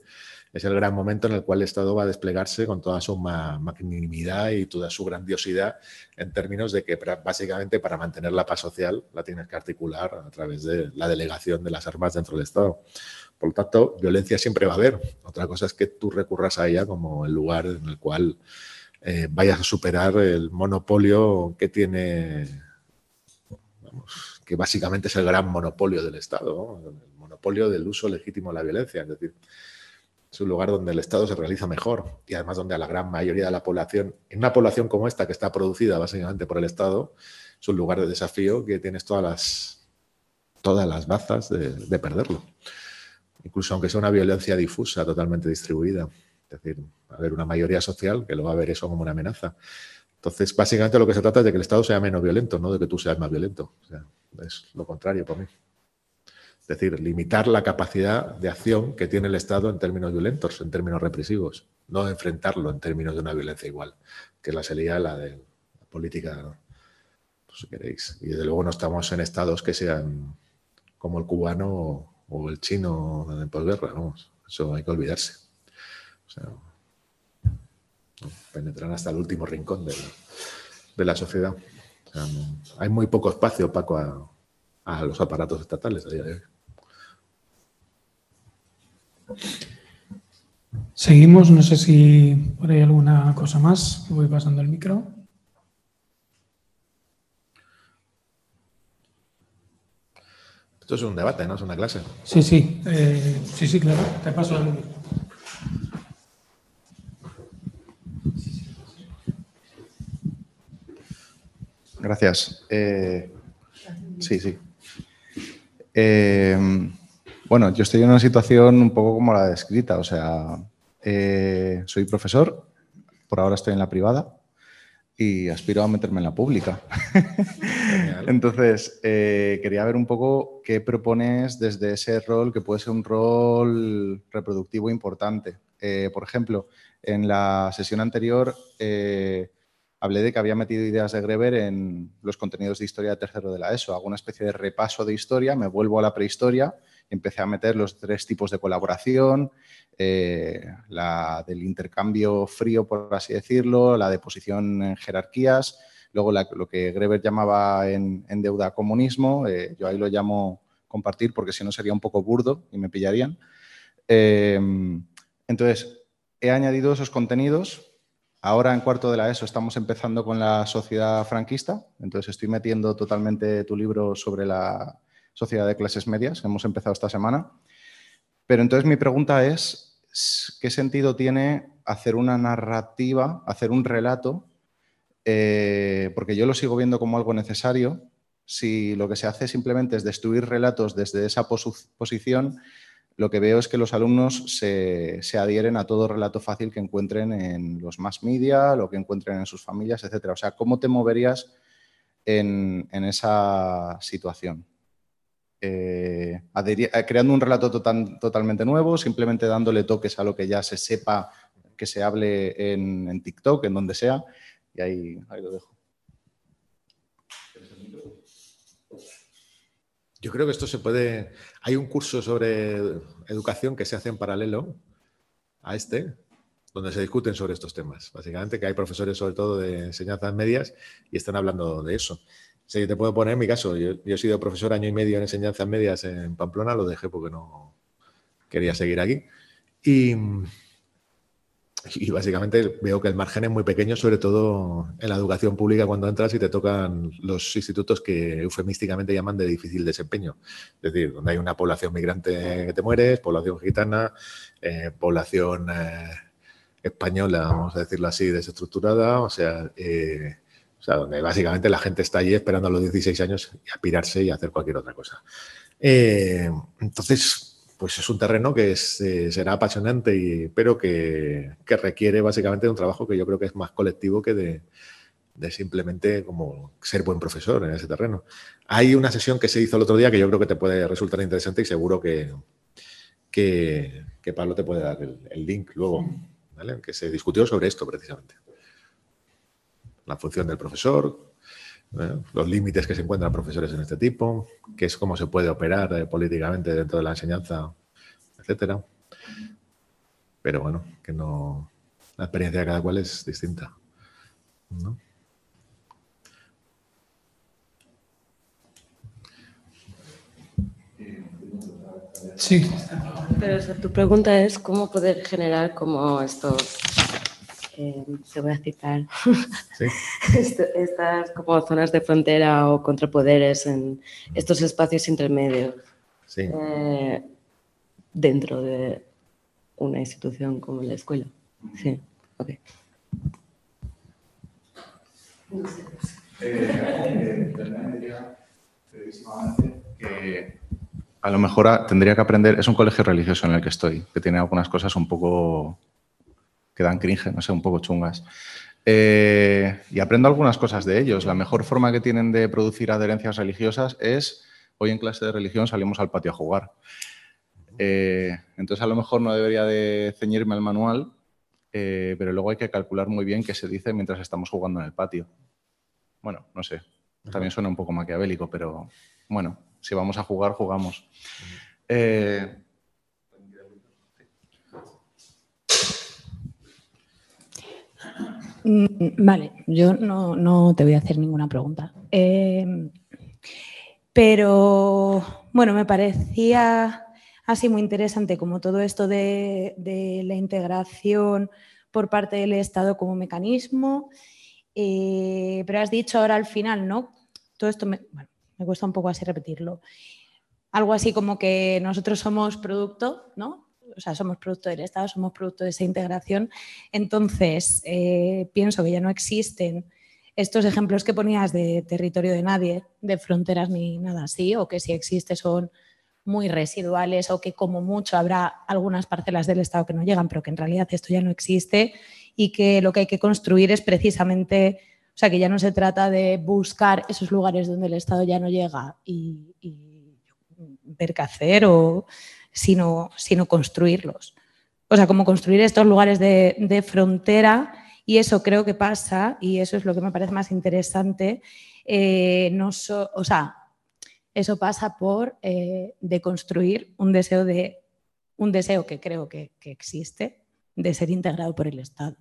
es el gran momento en el cual el Estado va a desplegarse con toda su magnanimidad y toda su grandiosidad en términos de que básicamente para mantener la paz social la tienes que articular a través de la delegación de las armas dentro del Estado. Por lo tanto, violencia siempre va a haber. Otra cosa es que tú recurras a ella como el lugar en el cual eh, vayas a superar el monopolio que tiene vamos, que básicamente es el gran monopolio del Estado, el monopolio del uso legítimo de la violencia. Es decir, es un lugar donde el Estado se realiza mejor y además donde a la gran mayoría de la población, en una población como esta que está producida básicamente por el Estado, es un lugar de desafío que tienes todas las, todas las bazas de, de perderlo. Incluso aunque sea una violencia difusa, totalmente distribuida. Es decir, va a haber una mayoría social que lo va a ver eso como una amenaza. Entonces, básicamente lo que se trata es de que el Estado sea menos violento, no de que tú seas más violento. Es lo contrario para mí. Es decir, limitar la capacidad de acción que tiene el Estado en términos violentos, en términos represivos, no enfrentarlo en términos de una violencia igual, que la sería la de la política, pues, si queréis. Y desde luego no estamos en estados que sean como el cubano o el chino de posguerra, vamos, eso hay que olvidarse. O sea, penetrar hasta el último rincón de la, de la sociedad. O sea, no, hay muy poco espacio, Paco, a, a, los aparatos estatales a día de hoy. Seguimos, no sé si por ahí alguna cosa más. Voy pasando el micro. Esto es un debate, ¿no? Es una clase. Sí, sí, eh, sí, sí, claro. Te paso el Gracias. Eh, sí, sí. Eh, bueno, yo estoy en una situación un poco como la descrita, o sea, eh, soy profesor, por ahora estoy en la privada y aspiro a meterme en la pública. Entonces, eh, quería ver un poco qué propones desde ese rol, que puede ser un rol reproductivo importante. Eh, por ejemplo, en la sesión anterior eh, hablé de que había metido ideas de Greber en los contenidos de historia de tercero de la ESO. Hago una especie de repaso de historia, me vuelvo a la prehistoria y empecé a meter los tres tipos de colaboración, eh, la del intercambio frío, por así decirlo, la de posición en jerarquías, luego lo que Greber llamaba en, en deuda comunismo, eh, yo ahí lo llamo compartir porque si no sería un poco burdo y me pillarían. Eh, entonces, he añadido esos contenidos Ahora en cuarto de la ESO estamos empezando con la sociedad franquista, entonces estoy metiendo totalmente tu libro sobre la sociedad de clases medias, hemos empezado esta semana. Pero entonces mi pregunta es, ¿qué sentido tiene hacer una narrativa, hacer un relato? Eh, porque yo lo sigo viendo como algo necesario. Si lo que se hace simplemente es destruir relatos desde esa posición, lo que veo es que los alumnos se, se adhieren a todo relato fácil que encuentren en los mass media, lo que encuentren en sus familias, etc. O sea, ¿cómo te moverías en, en esa situación? Eh, eh, creando un relato total- totalmente nuevo, simplemente dándole toques a lo que ya se sepa que se hable en, en TikTok, en donde sea, y ahí, ahí lo dejo. Yo creo que esto se puede. Hay un curso sobre educación que se hace en paralelo a este, donde se discuten sobre estos temas. Básicamente, que hay profesores, sobre todo de enseñanzas medias, y están hablando de eso. Si te puedo poner mi caso. Yo, yo he sido profesor año y medio en enseñanzas medias en Pamplona, lo dejé porque no quería seguir aquí. Y, y básicamente veo que el margen es muy pequeño, sobre todo en la educación pública cuando entras y te tocan los institutos que eufemísticamente llaman de difícil desempeño. Es decir, donde hay una población migrante que te mueres, población gitana, eh, población eh, española, vamos a decirlo así, desestructurada, o sea, eh, o sea, donde básicamente la gente está allí esperando a los 16 años y a pirarse y hacer cualquier otra cosa. Eh, entonces, pues es un terreno que es, eh, será apasionante, y, pero que, que, requiere básicamente de un trabajo que yo creo que es más colectivo que de, de, simplemente como ser buen profesor en ese terreno. Hay una sesión que se hizo el otro día que yo creo que te puede resultar interesante y seguro que, que, que Pablo te puede dar el, el link luego, ¿vale? que se discutió sobre esto precisamente. La función del profesor, ¿eh? los límites que se encuentran profesores en este tipo, qué es cómo se puede operar eh, políticamente dentro de la enseñanza, etcétera. Pero bueno, que no. La experiencia de cada cual es distinta. ¿no? Sí. Pero o sea, tu pregunta es cómo poder generar como estos, eh, se voy a citar, Sí. Estas como zonas de frontera o contrapoderes en estos espacios intermedios Sí. eh, dentro de una institución como la escuela. Sí, ok. que a lo mejor tendría que aprender, es un colegio religioso en el que estoy, que tiene algunas cosas un poco que dan cringe, no sé, un poco chungas. Eh, y aprendo algunas cosas de ellos. La mejor forma que tienen de producir adherencias religiosas es, hoy en clase de religión salimos al patio a jugar. Eh, entonces a lo mejor no debería de ceñirme al manual, eh, pero luego hay que calcular muy bien qué se dice mientras estamos jugando en el patio. Bueno, no sé, también suena un poco maquiavélico, pero bueno, si vamos a jugar, jugamos. Vale, yo no, no te voy a hacer ninguna pregunta. Eh, pero bueno, me parecía así muy interesante como todo esto de, de la integración por parte del Estado como mecanismo. Eh, pero has dicho ahora al final, ¿no? Todo esto me, me cuesta un poco así repetirlo. Algo así como que nosotros somos producto, ¿no? O sea, somos producto del Estado, somos producto de esa integración. Entonces, eh, pienso que ya no existen estos ejemplos que ponías de territorio de nadie, de fronteras ni nada así, o que si existe son muy residuales o que como mucho habrá algunas parcelas del Estado que no llegan, pero que en realidad esto ya no existe y que lo que hay que construir es precisamente, o sea, que ya no se trata de buscar esos lugares donde el Estado ya no llega y, y ver qué hacer, o, sino, sino construirlos. O sea, como construir estos lugares de, frontera y eso creo que pasa y eso es lo que me parece más interesante. eh, no o sea, eso pasa por eh, deconstruir un deseo de un deseo que creo que, existe de ser integrado por el Estado.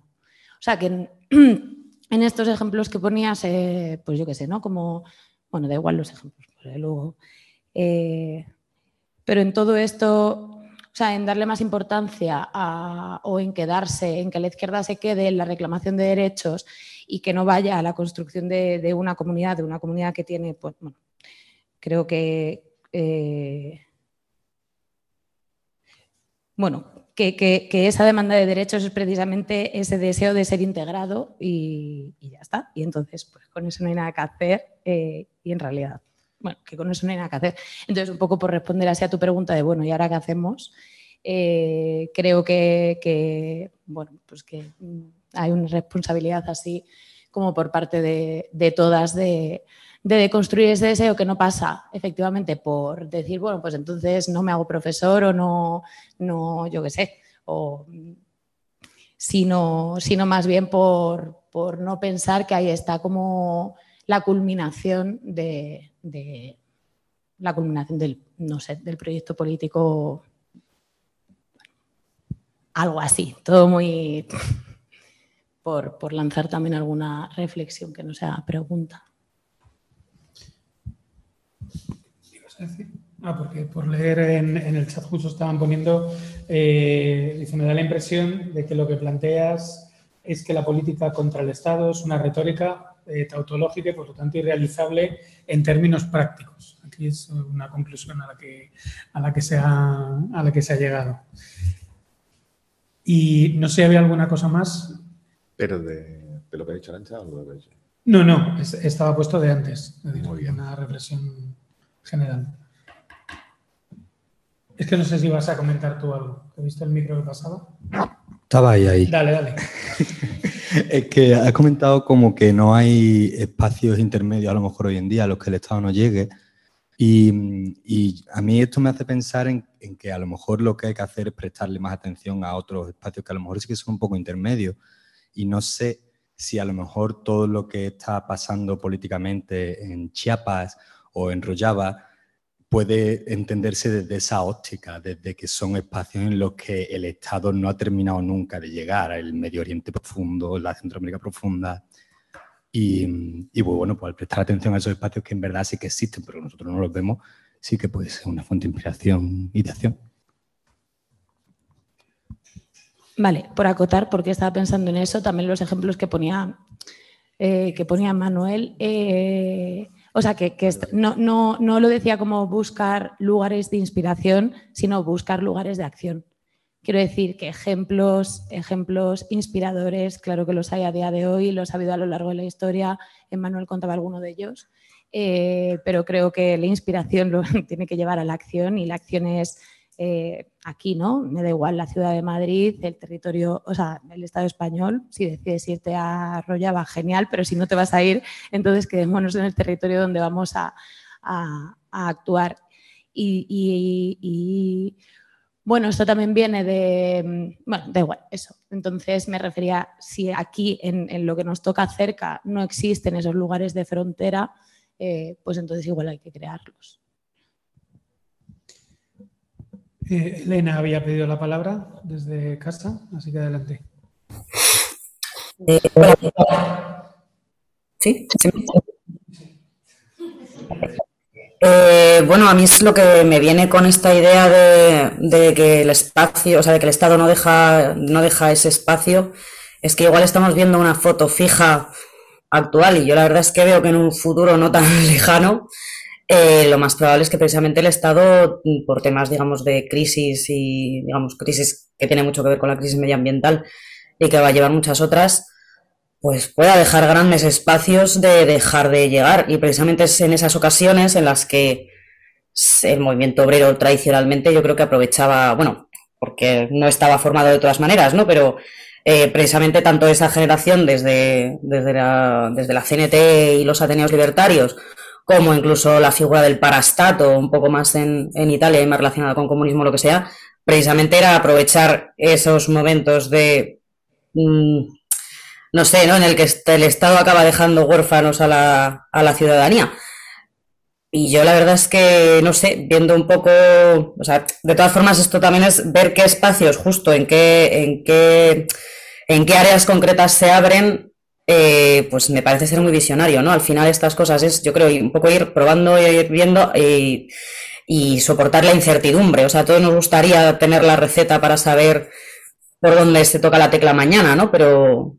O sea, que en, en estos ejemplos que ponías, eh, pues yo qué sé, ¿no? Como, bueno, da igual los ejemplos, pero luego. eh, pero en todo esto, o sea, en darle más importancia a- o en quedarse, en que la izquierda se quede en la reclamación de derechos y que no vaya a la construcción de, una comunidad, de una comunidad que tiene, pues, bueno, creo que eh, bueno, que, esa demanda de derechos es precisamente ese deseo de ser integrado y, ya está. Y entonces, pues con eso no hay nada que hacer eh, y en realidad, bueno, que con eso no hay nada que hacer. Entonces, un poco por responder así a tu pregunta de, bueno, ¿y ahora qué hacemos? Eh, creo que, bueno, pues que hay una responsabilidad así como por parte de, todas de, de deconstruir ese deseo que no pasa efectivamente por decir, bueno, pues entonces no me hago profesor o no, no yo qué sé, o, sino, sino más bien por, no pensar que ahí está como la culminación de, la culminación del, no sé, del proyecto político, algo así, todo muy por, por lanzar también alguna reflexión que no sea pregunta. Ah, porque por leer en, el chat justo estaban poniendo, eh, me da la impresión de que lo que planteas es que la política contra el Estado es una retórica eh, tautológica y por lo tanto irrealizable en términos prácticos. Aquí es una conclusión a la que, a la que, se, ha, a la que se ha llegado. Y no sé si había alguna cosa más. Pero de, lo que ha dicho Arancha o lo que ha dicho. No, no, estaba puesto de antes. Muy bien. Una reflexión general. Es que no sé si vas a comentar tú algo. ¿Has visto el micro que pasaba? Estaba ahí, ahí. Dale, dale. es que has comentado como que no hay espacios intermedios a lo mejor hoy en día a los que el Estado no llegue. Y, a mí esto me hace pensar en, en, que a lo mejor lo que hay que hacer es prestarle más atención a otros espacios que a lo mejor sí que son un poco intermedios. Y no sé si a lo mejor todo lo que está pasando políticamente en Chiapas o enrollaba, puede entenderse desde esa óptica, desde que son espacios en los que el Estado no ha terminado nunca de llegar, al Medio Oriente profundo, la Centroamérica profunda. Y, y, bueno, pues al prestar atención a esos espacios que en verdad sí que existen, pero nosotros no los vemos, sí que puede ser una fuente de inspiración y de acción. Vale, por acotar, porque estaba pensando en eso, también los ejemplos que ponía, eh, que ponía Manuel. Eh, o sea, que, no, no, lo decía como buscar lugares de inspiración, sino buscar lugares de acción. Quiero decir que ejemplos, ejemplos inspiradores, claro que los hay a día de hoy, los ha habido a lo largo de la historia, Emmanuel contaba alguno de ellos, eh, pero creo que la inspiración tiene que llevar a la acción y la acción es eh, aquí, ¿no? Me da igual la ciudad de Madrid, el territorio, o sea, el Estado español, si decides irte a Rollava, genial, pero si no te vas a ir, entonces quedémonos en el territorio donde vamos a, actuar. Y, bueno, esto también viene de, bueno, da igual, eso. Entonces me refería, si aquí en, lo que nos toca cerca no existen esos lugares de frontera, eh, pues entonces igual hay que crearlos. Eh, Elena había pedido la palabra desde casa, así que adelante. Eh, ¿Sí? Eh, bueno, a mí es lo que me viene con esta idea de, que el espacio, o sea, de que el Estado no deja, no deja ese espacio, es que igual estamos viendo una foto fija actual y yo la verdad es que veo que en un futuro no tan lejano eh, lo más probable es que precisamente el Estado, por temas, digamos, de crisis y, digamos, crisis que tiene mucho que ver con la crisis medioambiental y que va a llevar muchas otras, pues pueda dejar grandes espacios de dejar de llegar. Y precisamente es en esas ocasiones en las que el movimiento obrero tradicionalmente yo creo que aprovechaba, bueno, porque no estaba formado de todas maneras, ¿no? Pero eh, precisamente tanto esa generación desde, desde, la, desde la CNT y los Ateneos Libertarios, como incluso la figura del parastato, un poco más en, Italia y más relacionada con comunismo, lo que sea, precisamente era aprovechar esos momentos de, mm, no sé, ¿no? En el que el Estado acaba dejando huérfanos a la, a la ciudadanía. Y yo la verdad es que, no sé, viendo un poco, o sea, de todas formas esto también es ver qué espacios justo, en qué, en qué, en qué áreas concretas se abren eh, pues me parece ser muy visionario, ¿no? Al final estas cosas es, yo creo, un poco ir probando, ir viendo y, soportar la incertidumbre. O sea, a todos nos gustaría tener la receta para saber por dónde se toca la tecla mañana, ¿no? Pero,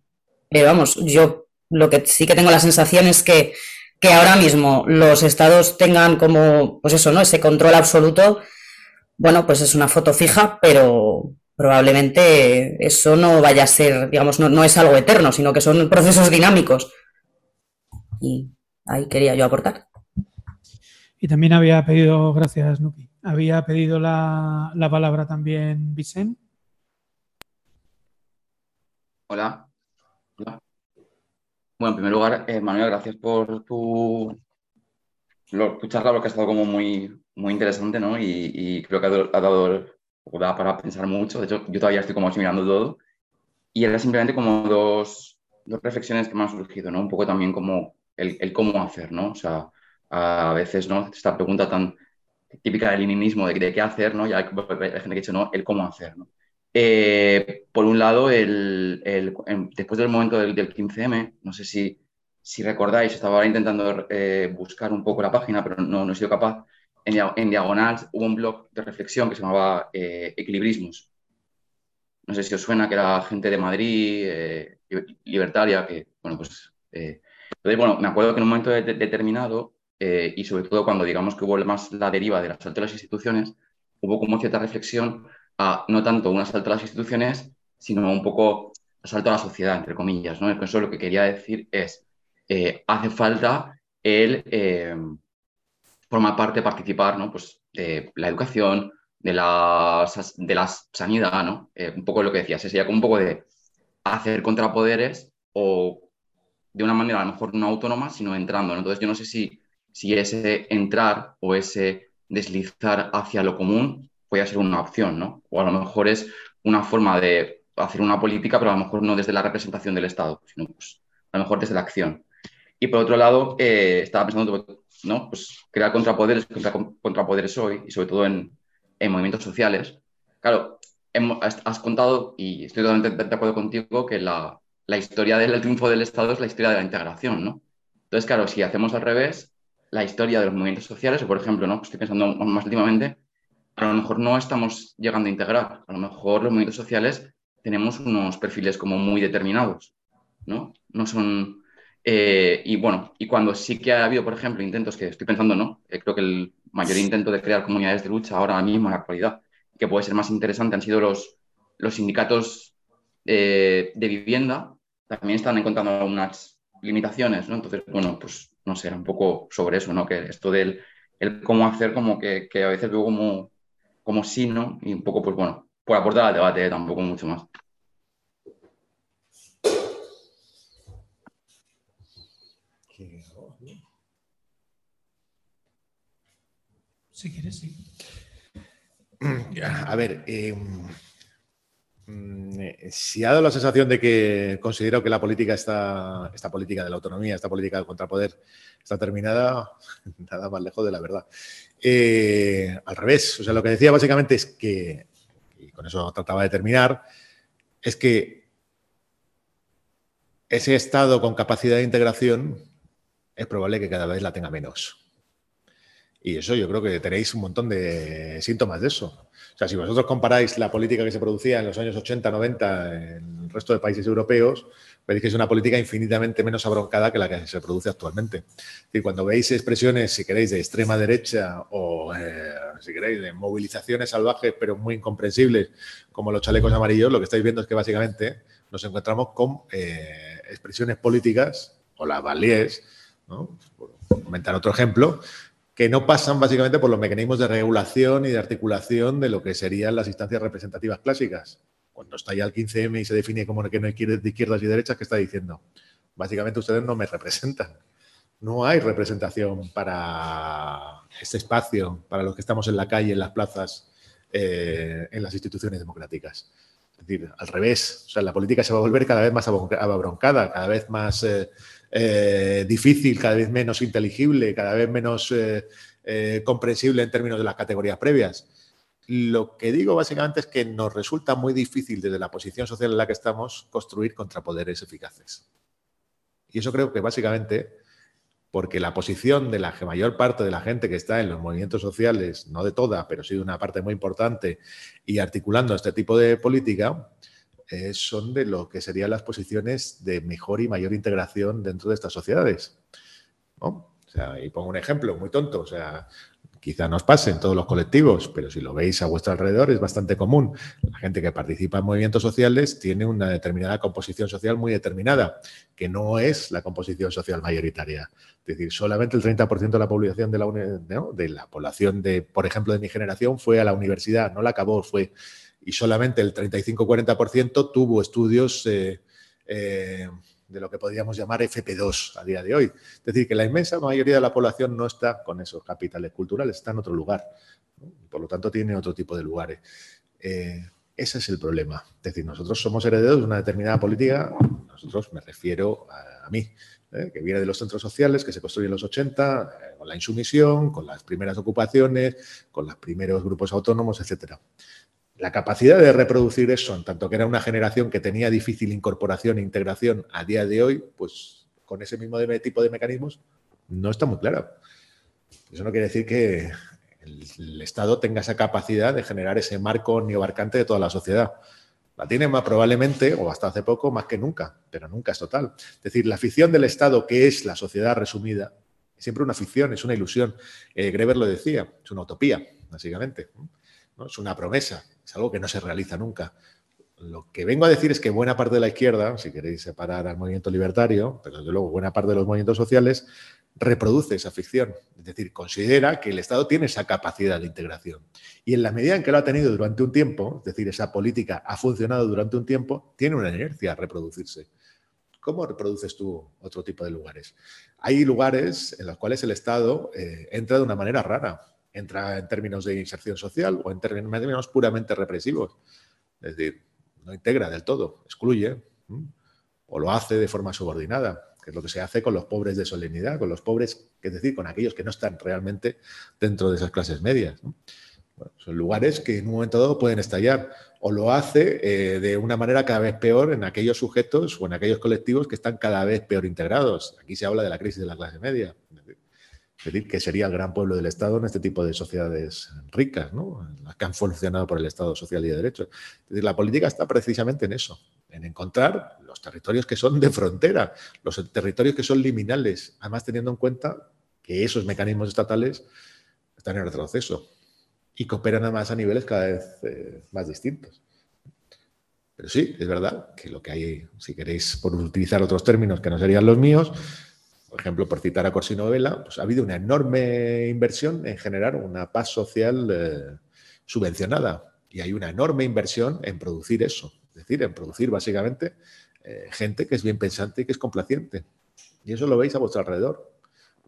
vamos, yo lo que sí que tengo la sensación es que, que ahora mismo los estados tengan como, pues eso, ¿no? Ese control absoluto bueno, pues es una foto fija, pero probablemente eso no vaya a ser, digamos, no, no es algo eterno, sino que son procesos dinámicos. Y ahí quería yo aportar. Y también había pedido, gracias Nuki, había pedido la, la palabra también Vicente. Hola. Hola. Bueno, en primer lugar, eh, Manuel, gracias por tu, lo, tu charla, lo que ha estado como muy, muy interesante, ¿no? Y, y creo que ha dado da para pensar mucho. De hecho, yo todavía estoy como asimilando todo. Y era simplemente como dos, dos reflexiones que me han surgido, ¿no? Un poco también como el, el cómo hacer, ¿no? O sea, a veces, ¿no? Esta pregunta tan típica del leninismo de, de qué hacer, ¿no? Ya hay, hay gente que ha dicho, ¿no? El cómo hacer, ¿no? Eh, por un lado, el, el- en- después del momento del, del 15M, no sé si, si recordáis, estaba intentando eh, buscar un poco la página, pero no, no he sido capaz. En, en diagonal hubo un blog de reflexión que se llamaba eh, Equilibrismos. No sé si os suena que era gente de Madrid, eh, libertaria, que, bueno, pues... eh, entonces, bueno, me acuerdo que en un momento de- de- determinado, eh, y sobre todo cuando digamos que hubo más la deriva del asalto a las instituciones, hubo como cierta reflexión a no tanto un asalto a las instituciones, sino un poco asalto a la sociedad, entre comillas, ¿no? Eso lo que quería decir es, eh, hace falta el formar parte, participar, ¿no? Pues de la educación, de la, de la sanidad, ¿no? Eh, un poco lo que decías, sería como un poco de hacer contrapoderes o de una manera a lo mejor no autónoma, sino entrando, ¿no? Entonces yo no sé si, si ese entrar o ese deslizar hacia lo común puede ser una opción, ¿no? O a lo mejor es una forma de hacer una política, pero a lo mejor no desde la representación del Estado, sino pues, a lo mejor desde la acción. Y por otro lado, eh, estaba pensando, ¿no? Pues crear contrapoderes, contra, contrapoderes hoy, y sobre todo en, en movimientos sociales. Claro, hemos- has, contado, y estoy totalmente de acuerdo contigo, que la, la historia del triunfo del Estado es la historia de la integración, ¿no? Entonces, claro, si hacemos al revés, la historia de los movimientos sociales, por ejemplo, ¿no? Estoy pensando más últimamente, a lo mejor no estamos llegando a integrar. A lo mejor los movimientos sociales tenemos unos perfiles como muy determinados, ¿no? No son... eh, y bueno, y cuando sí que ha habido, por ejemplo, intentos que estoy pensando, ¿no? Eh, creo que el mayor intento de crear comunidades de lucha ahora mismo en la actualidad, que puede ser más interesante, han sido los, los sindicatos eh, de vivienda, también están encontrando algunas limitaciones, ¿no? Entonces, bueno, pues no sé, era un poco sobre eso, ¿no? Que esto del el cómo hacer, como que, que a veces veo como, como sí, ¿no? Y un poco, pues bueno, por aportar al debate, tampoco mucho más. Si quieres, sí. A ver, eh, mm, eh, si ha dado la sensación de que considero que la política está, esta política de la autonomía, esta política del contrapoder está terminada, nada más lejos de la verdad. Eh, al revés, o sea, lo que decía básicamente es que, y con eso trataba de terminar, es que ese estado con capacidad de integración es probable que cada vez la tenga menos. Y eso yo creo que tenéis un montón de síntomas de eso. O sea, si vosotros comparáis la política que se producía en los años 80, 90 en el resto de países europeos, veréis que es una política infinitamente menos abroncada que la que se produce actualmente. Decir, cuando veis expresiones, si queréis, de extrema derecha o, eh, si queréis, de movilizaciones salvajes pero muy incomprensibles, como los chalecos amarillos, lo que estáis viendo es que básicamente nos encontramos con eh, expresiones políticas o las valiés, ¿no? por comentar otro ejemplo, que no pasan básicamente por los mecanismos de regulación y de articulación de lo que serían las instancias representativas clásicas. Cuando está ya el 15M y se define como que no hay de izquierdas y derechas, ¿qué está diciendo? Básicamente ustedes no me representan. No hay representación para este espacio, para los que estamos en la calle, en las plazas, eh, en las instituciones democráticas. Es decir, al revés, o sea, la política se va a volver cada vez más abroncada, cada vez más eh, eh, difícil, cada vez menos inteligible, cada vez menos eh, eh, comprensible en términos de las categorías previas. Lo que digo básicamente es que nos resulta muy difícil desde la posición social en la que estamos construir contrapoderes eficaces. Y eso creo que básicamente porque la posición de la mayor parte de la gente que está en los movimientos sociales, no de toda, pero sí de una parte muy importante, y articulando este tipo de política, eh, son de lo que serían las posiciones de mejor y mayor integración dentro de estas sociedades. ¿no? O sea, y pongo un ejemplo muy tonto. O sea, Quizá nos pase en todos los colectivos, pero si lo veis a vuestro alrededor es bastante común. La gente que participa en movimientos sociales tiene una determinada composición social muy determinada, que no es la composición social mayoritaria. Es decir, solamente el 30% de la población de la, de la población de, por ejemplo, de mi generación fue a la universidad, no la acabó, fue y solamente el 35-40% tuvo estudios eh, eh, de lo que podríamos llamar FP2 a día de hoy. Es decir, que la inmensa mayoría de la población no está con esos capitales culturales, está en otro lugar. Por lo tanto, tiene otro tipo de lugares. Eh, ese es el problema. Es decir, nosotros somos herederos de una determinada política, nosotros me refiero a, mí, que viene de los centros sociales que se construyen en los 80, con la insumisión, con las primeras ocupaciones, con los primeros grupos autónomos, etcétera la capacidad de reproducir eso, en tanto que era una generación que tenía difícil incorporación e integración a día de hoy, pues con ese mismo tipo de mecanismos, no está muy claro. Eso no quiere decir que el, Estado tenga esa capacidad de generar ese marco neobarcante de toda la sociedad. La tiene más probablemente, o hasta hace poco, más que nunca, pero nunca es total. Es decir, la ficción del Estado, que es la sociedad resumida, es siempre una ficción, es una ilusión. Eh, Greber lo decía, es una utopía, básicamente. Es una promesa, es algo que no se realiza nunca. Lo que vengo a decir es que buena parte de la izquierda, si queréis separar al movimiento libertario, pero desde luego buena parte de los movimientos sociales, reproduce esa ficción. Es decir, considera que el Estado tiene esa capacidad de integración. Y en la medida en que lo ha tenido durante un tiempo, es decir, esa política ha funcionado durante un tiempo, tiene una inercia a reproducirse. ¿Cómo reproduces tú otro tipo de lugares? Hay lugares en los cuales el Estado eh, entra de una manera rara entra en términos de inserción social o en términos puramente represivos. Es decir, no integra del todo, excluye o lo hace de forma subordinada, que es lo que se hace con los pobres de solemnidad, con los pobres, es decir, con aquellos que no están realmente dentro de esas clases medias. son lugares que en un momento dado pueden estallar o lo hace eh, de una manera cada vez peor en aquellos sujetos o en aquellos colectivos que están cada vez peor integrados. Aquí se habla de la crisis de la clase media. Es decir, que sería el gran pueblo del Estado en este tipo de sociedades ricas, ¿no? las que han funcionado por el Estado social y de derecho. Es decir, la política está precisamente en eso, en encontrar los territorios que son de frontera, los territorios que son liminales, además teniendo en cuenta que esos mecanismos estatales están en retroceso y cooperan además a niveles cada vez eh, más distintos. Pero sí, es verdad que lo que hay, si queréis por utilizar otros términos que no serían los míos, por ejemplo, por citar a Corsino Vela, pues ha habido una enorme inversión en generar una paz social eh, subvencionada y hay una enorme inversión en producir eso, es decir, en producir básicamente eh, gente que es bien pensante y que es complaciente. Y eso lo veis a vuestro alrededor.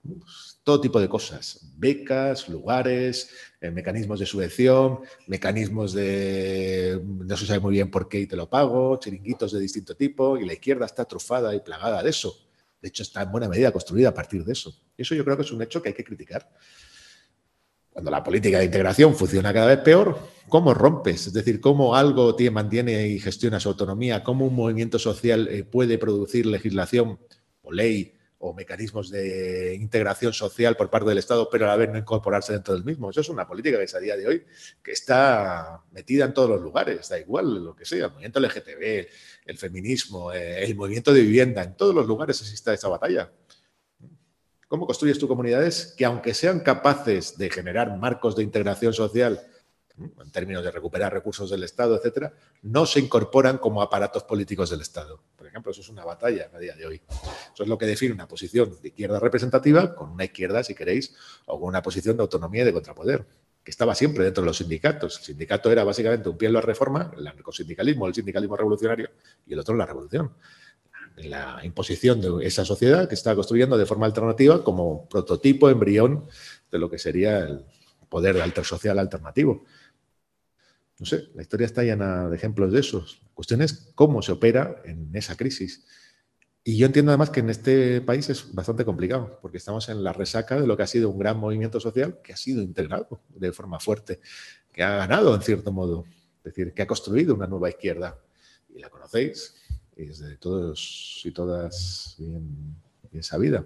Pues, todo tipo de cosas, becas, lugares, eh, mecanismos de subvención, mecanismos de no se sabe muy bien por qué y te lo pago, chiringuitos de distinto tipo, y la izquierda está trufada y plagada de eso. De hecho, está en buena medida construida a partir de eso. Y eso yo creo que es un hecho que hay que criticar. Cuando la política de integración funciona cada vez peor, ¿cómo rompes? Es decir, ¿cómo algo mantiene y gestiona su autonomía? ¿Cómo un movimiento social eh, puede producir legislación o ley o mecanismos de integración social por parte del Estado, pero a la vez no incorporarse dentro del mismo. Eso es una política que es a día de hoy que está metida en todos los lugares, da igual lo que sea, el movimiento LGTB, el feminismo, eh, el movimiento de vivienda, en todos los lugares existe esa batalla. ¿Cómo construyes tus comunidades que aunque sean capaces de generar marcos de integración social, en términos de recuperar recursos del Estado, etcétera, no se incorporan como aparatos políticos del Estado? ejemplo, eso es una batalla a día de hoy. Eso es lo que define una posición de izquierda representativa con una izquierda, si queréis, o con una posición de autonomía y de contrapoder, que estaba siempre dentro de los sindicatos. El sindicato era básicamente un pie en la reforma, el anarcosindicalismo, el sindicalismo revolucionario, y el otro la revolución. La imposición de esa sociedad que está construyendo de forma alternativa como prototipo, embrión de lo que sería el poder social alternativo. No sé, la historia está llena de ejemplos de esos. La cuestión es cómo se opera en esa crisis. Y yo entiendo además que en este país es bastante complicado, porque estamos en la resaca de lo que ha sido un gran movimiento social que ha sido integrado de forma fuerte, que ha ganado en cierto modo, es decir, que ha construido una nueva izquierda. Y la conocéis, es de todos y todas bien, bien sabida.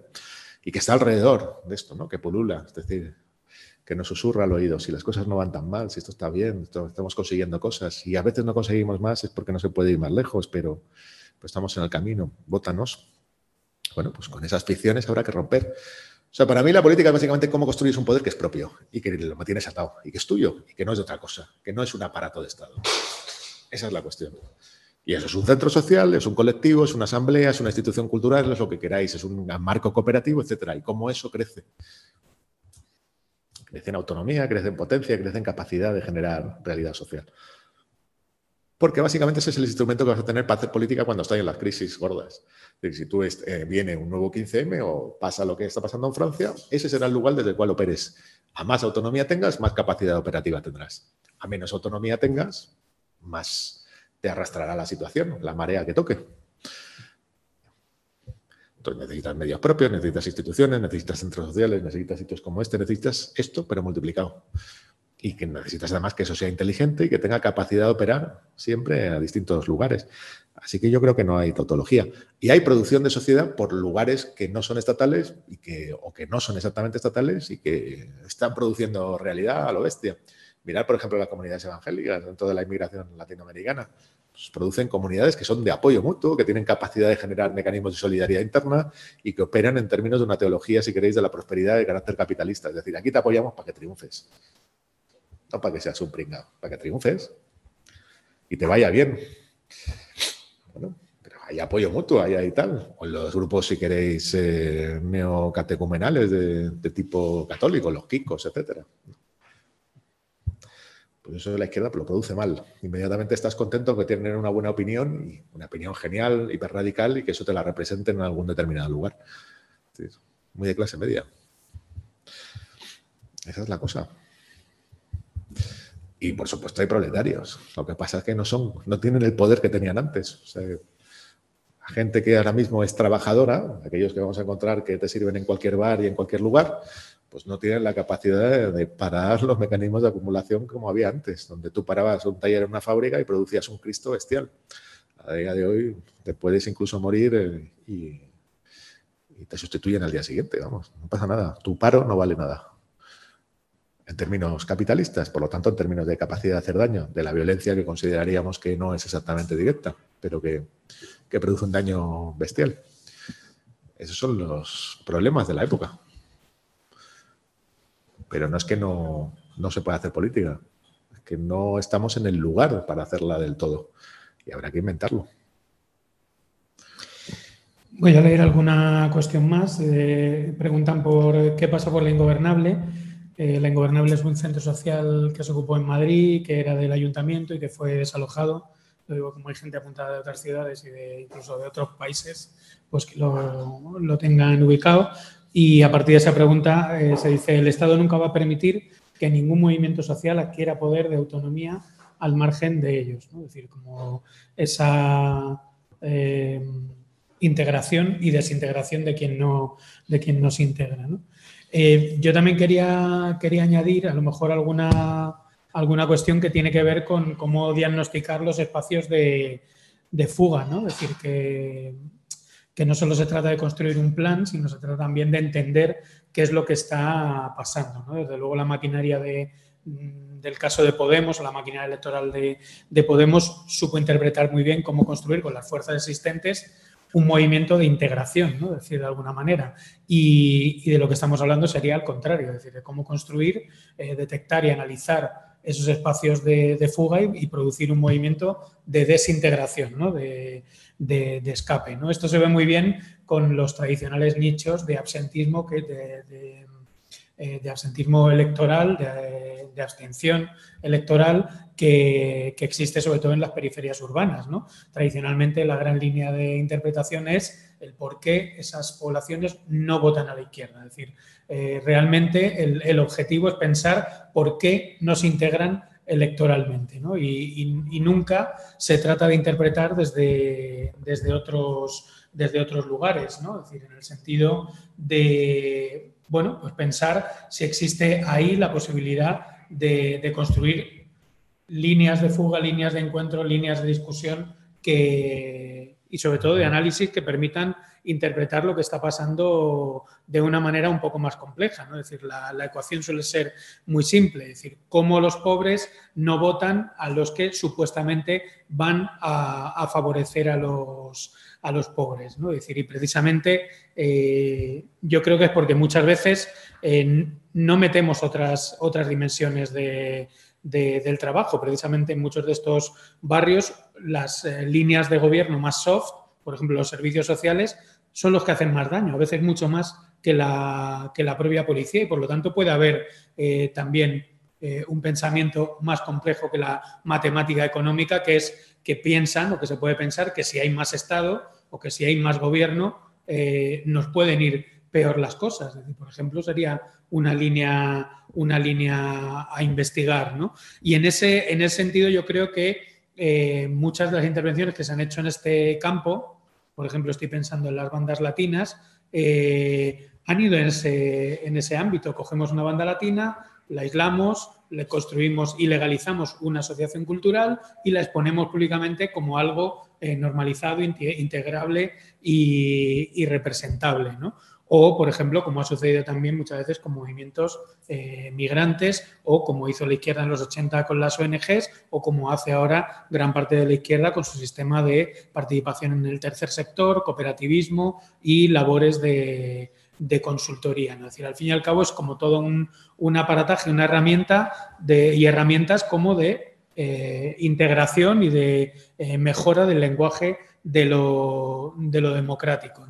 Y que está alrededor de esto, ¿no? que pulula, es decir, que nos susurra al oído, si las cosas no van tan mal, si esto está bien, estamos consiguiendo cosas, y a veces no conseguimos más es porque no se puede ir más lejos, pero, estamos en el camino, vótanos. Bueno, pues con esas ficciones habrá que romper. O sea, para mí la política es básicamente cómo construyes un poder que es propio y que lo mantienes atado y que es tuyo y que no es de otra cosa, que no es un aparato de Estado. Esa es la cuestión. Y eso es un centro social, es un colectivo, es una asamblea, es una institución cultural, es lo que queráis, es un marco cooperativo, etcétera. Y cómo eso crece. Crece en autonomía, crece en potencia, crece en capacidad de generar realidad social. Porque básicamente ese es el instrumento que vas a tener para hacer política cuando estás en las crisis gordas. Si tú eh, viene un nuevo 15M o pasa lo que está pasando en Francia, ese será el lugar desde el cual operes. A más autonomía tengas, más capacidad operativa tendrás. A menos autonomía tengas, más te arrastrará la situación, la marea que toque. Necesitas medios propios, necesitas instituciones, necesitas centros sociales, necesitas sitios como este, necesitas esto, pero multiplicado. Y que necesitas además que eso sea inteligente y que tenga capacidad de operar siempre a distintos lugares. Así que yo creo que no hay tautología. Y hay producción de sociedad por lugares que no son estatales y que, o que no son exactamente estatales y que están produciendo realidad a lo bestia. Mirar, por ejemplo, las comunidades evangélicas dentro de la inmigración latinoamericana. Pues producen comunidades que son de apoyo mutuo, que tienen capacidad de generar mecanismos de solidaridad interna y que operan en términos de una teología, si queréis, de la prosperidad de carácter capitalista. Es decir, aquí te apoyamos para que triunfes. No para que seas un pringado, para que triunfes y te vaya bien. Bueno, pero hay apoyo mutuo, hay, hay tal. O los grupos, si queréis, eh, neocatecumenales de, tipo católico, los kikos, etcétera. Pues eso la izquierda lo produce mal. Inmediatamente estás contento que tienen una buena opinión y una opinión genial, hiper radical y que eso te la representen en algún determinado lugar. Muy de clase media. Esa es la cosa. Y por supuesto hay proletarios. Lo que pasa es que no son, no tienen el poder que tenían antes. O sea, gente que ahora mismo es trabajadora, aquellos que vamos a encontrar que te sirven en cualquier bar y en cualquier lugar, pues no tienen la capacidad de, parar los mecanismos de acumulación como había antes, donde tú parabas un taller en una fábrica y producías un Cristo bestial. A día de hoy te puedes incluso morir eh, y, te sustituyen al día siguiente, vamos, no pasa nada. Tu paro no vale nada. En términos capitalistas, por lo tanto, en términos de capacidad de hacer daño, de la violencia que consideraríamos que no es exactamente directa, pero que, que produce un daño bestial. Esos son los problemas de la época. Pero no es que no, se pueda hacer política, es que no estamos en el lugar para hacerla del todo y habrá que inventarlo. Voy a leer alguna cuestión más. Eh, preguntan por qué pasa por la Ingobernable. Eh, la Ingobernable es un centro social que se ocupó en Madrid, que era del ayuntamiento y que fue desalojado. Lo digo como hay gente apuntada de otras ciudades y de, incluso de otros países, pues que lo, lo tengan ubicado. Y a partir de esa pregunta eh, se dice, el Estado nunca va a permitir que ningún movimiento social adquiera poder de autonomía al margen de ellos. Es decir, como esa eh, integración y desintegración de quien, no, de quien nos integra. Eh, yo también quería, quería añadir a lo mejor alguna, alguna cuestión que tiene que ver con cómo diagnosticar los espacios de, de fuga. ¿no? Es decir, que que no solo se trata de construir un plan, sino se trata también de entender qué es lo que está pasando. Desde luego la maquinaria mm, del caso de Podemos la maquinaria electoral de, Podemos supo interpretar muy bien cómo construir con las fuerzas existentes un movimiento de integración, ¿no? decir, de alguna manera. Y, de lo que estamos hablando sería al contrario, es decir, de cómo construir, eh, detectar y analizar esos espacios de, fuga y, producir un movimiento de desintegración, ¿no? de, de, escape. ¿no? Esto se ve muy bien con los tradicionales nichos de absentismo, que de, eh, absentismo electoral, de, abstención electoral que, existe sobre todo en las periferias urbanas. ¿no? Tradicionalmente la gran línea de interpretación es el por qué esas poblaciones no votan a la izquierda. Es decir, eh, realmente el, el, objetivo es pensar por qué no se integran electoralmente. ¿no? Y, nunca se trata de interpretar desde, desde, otros, desde otros lugares, ¿no? es decir, en el sentido de bueno, pues pensar si existe ahí la posibilidad de, construir líneas de fuga, líneas de encuentro, líneas de discusión que y sobre todo de análisis que permitan interpretar lo que está pasando de una manera un poco más compleja. ¿no? Decir, la, la ecuación suele ser muy simple, es decir, cómo los pobres no votan a los que supuestamente van a, favorecer a los, a los pobres. ¿no? Decir, y precisamente eh, yo creo que es porque muchas veces eh, no metemos otras, otras dimensiones de- del trabajo. Precisamente en muchos de estos barrios las eh, líneas de gobierno más soft, por ejemplo los servicios sociales, son los que hacen más daño, a veces mucho más que la, que la propia policía y por lo tanto puede haber eh, también eh, un pensamiento más complejo que la matemática económica, que es que piensan o que se puede pensar que si hay más Estado o que si hay más gobierno, eh, nos pueden ir peor las cosas. Por ejemplo, sería una línea, una línea a investigar. ¿no? Y en ese, en ese sentido yo creo que muchas de las intervenciones que se han hecho en este campo, por ejemplo, estoy pensando en las bandas latinas, eh, han ido en ese, en ese ámbito. Cogemos una banda latina, la aislamos, le construimos y legalizamos una asociación cultural y la exponemos públicamente como algo eh, normalizado, inte- integrable y, y representable. ¿no? O, por ejemplo, como ha sucedido también muchas veces con movimientos eh, migrantes o como hizo la izquierda en los 80 con las ONGs o como hace ahora gran parte de la izquierda con su sistema de participación en el tercer sector, cooperativismo y labores de, de consultoría. Es decir, al fin y al cabo es como todo un, un aparataje, una herramienta y herramientas como de eh, integración y de eh, mejora del lenguaje de lo, de lo democrático.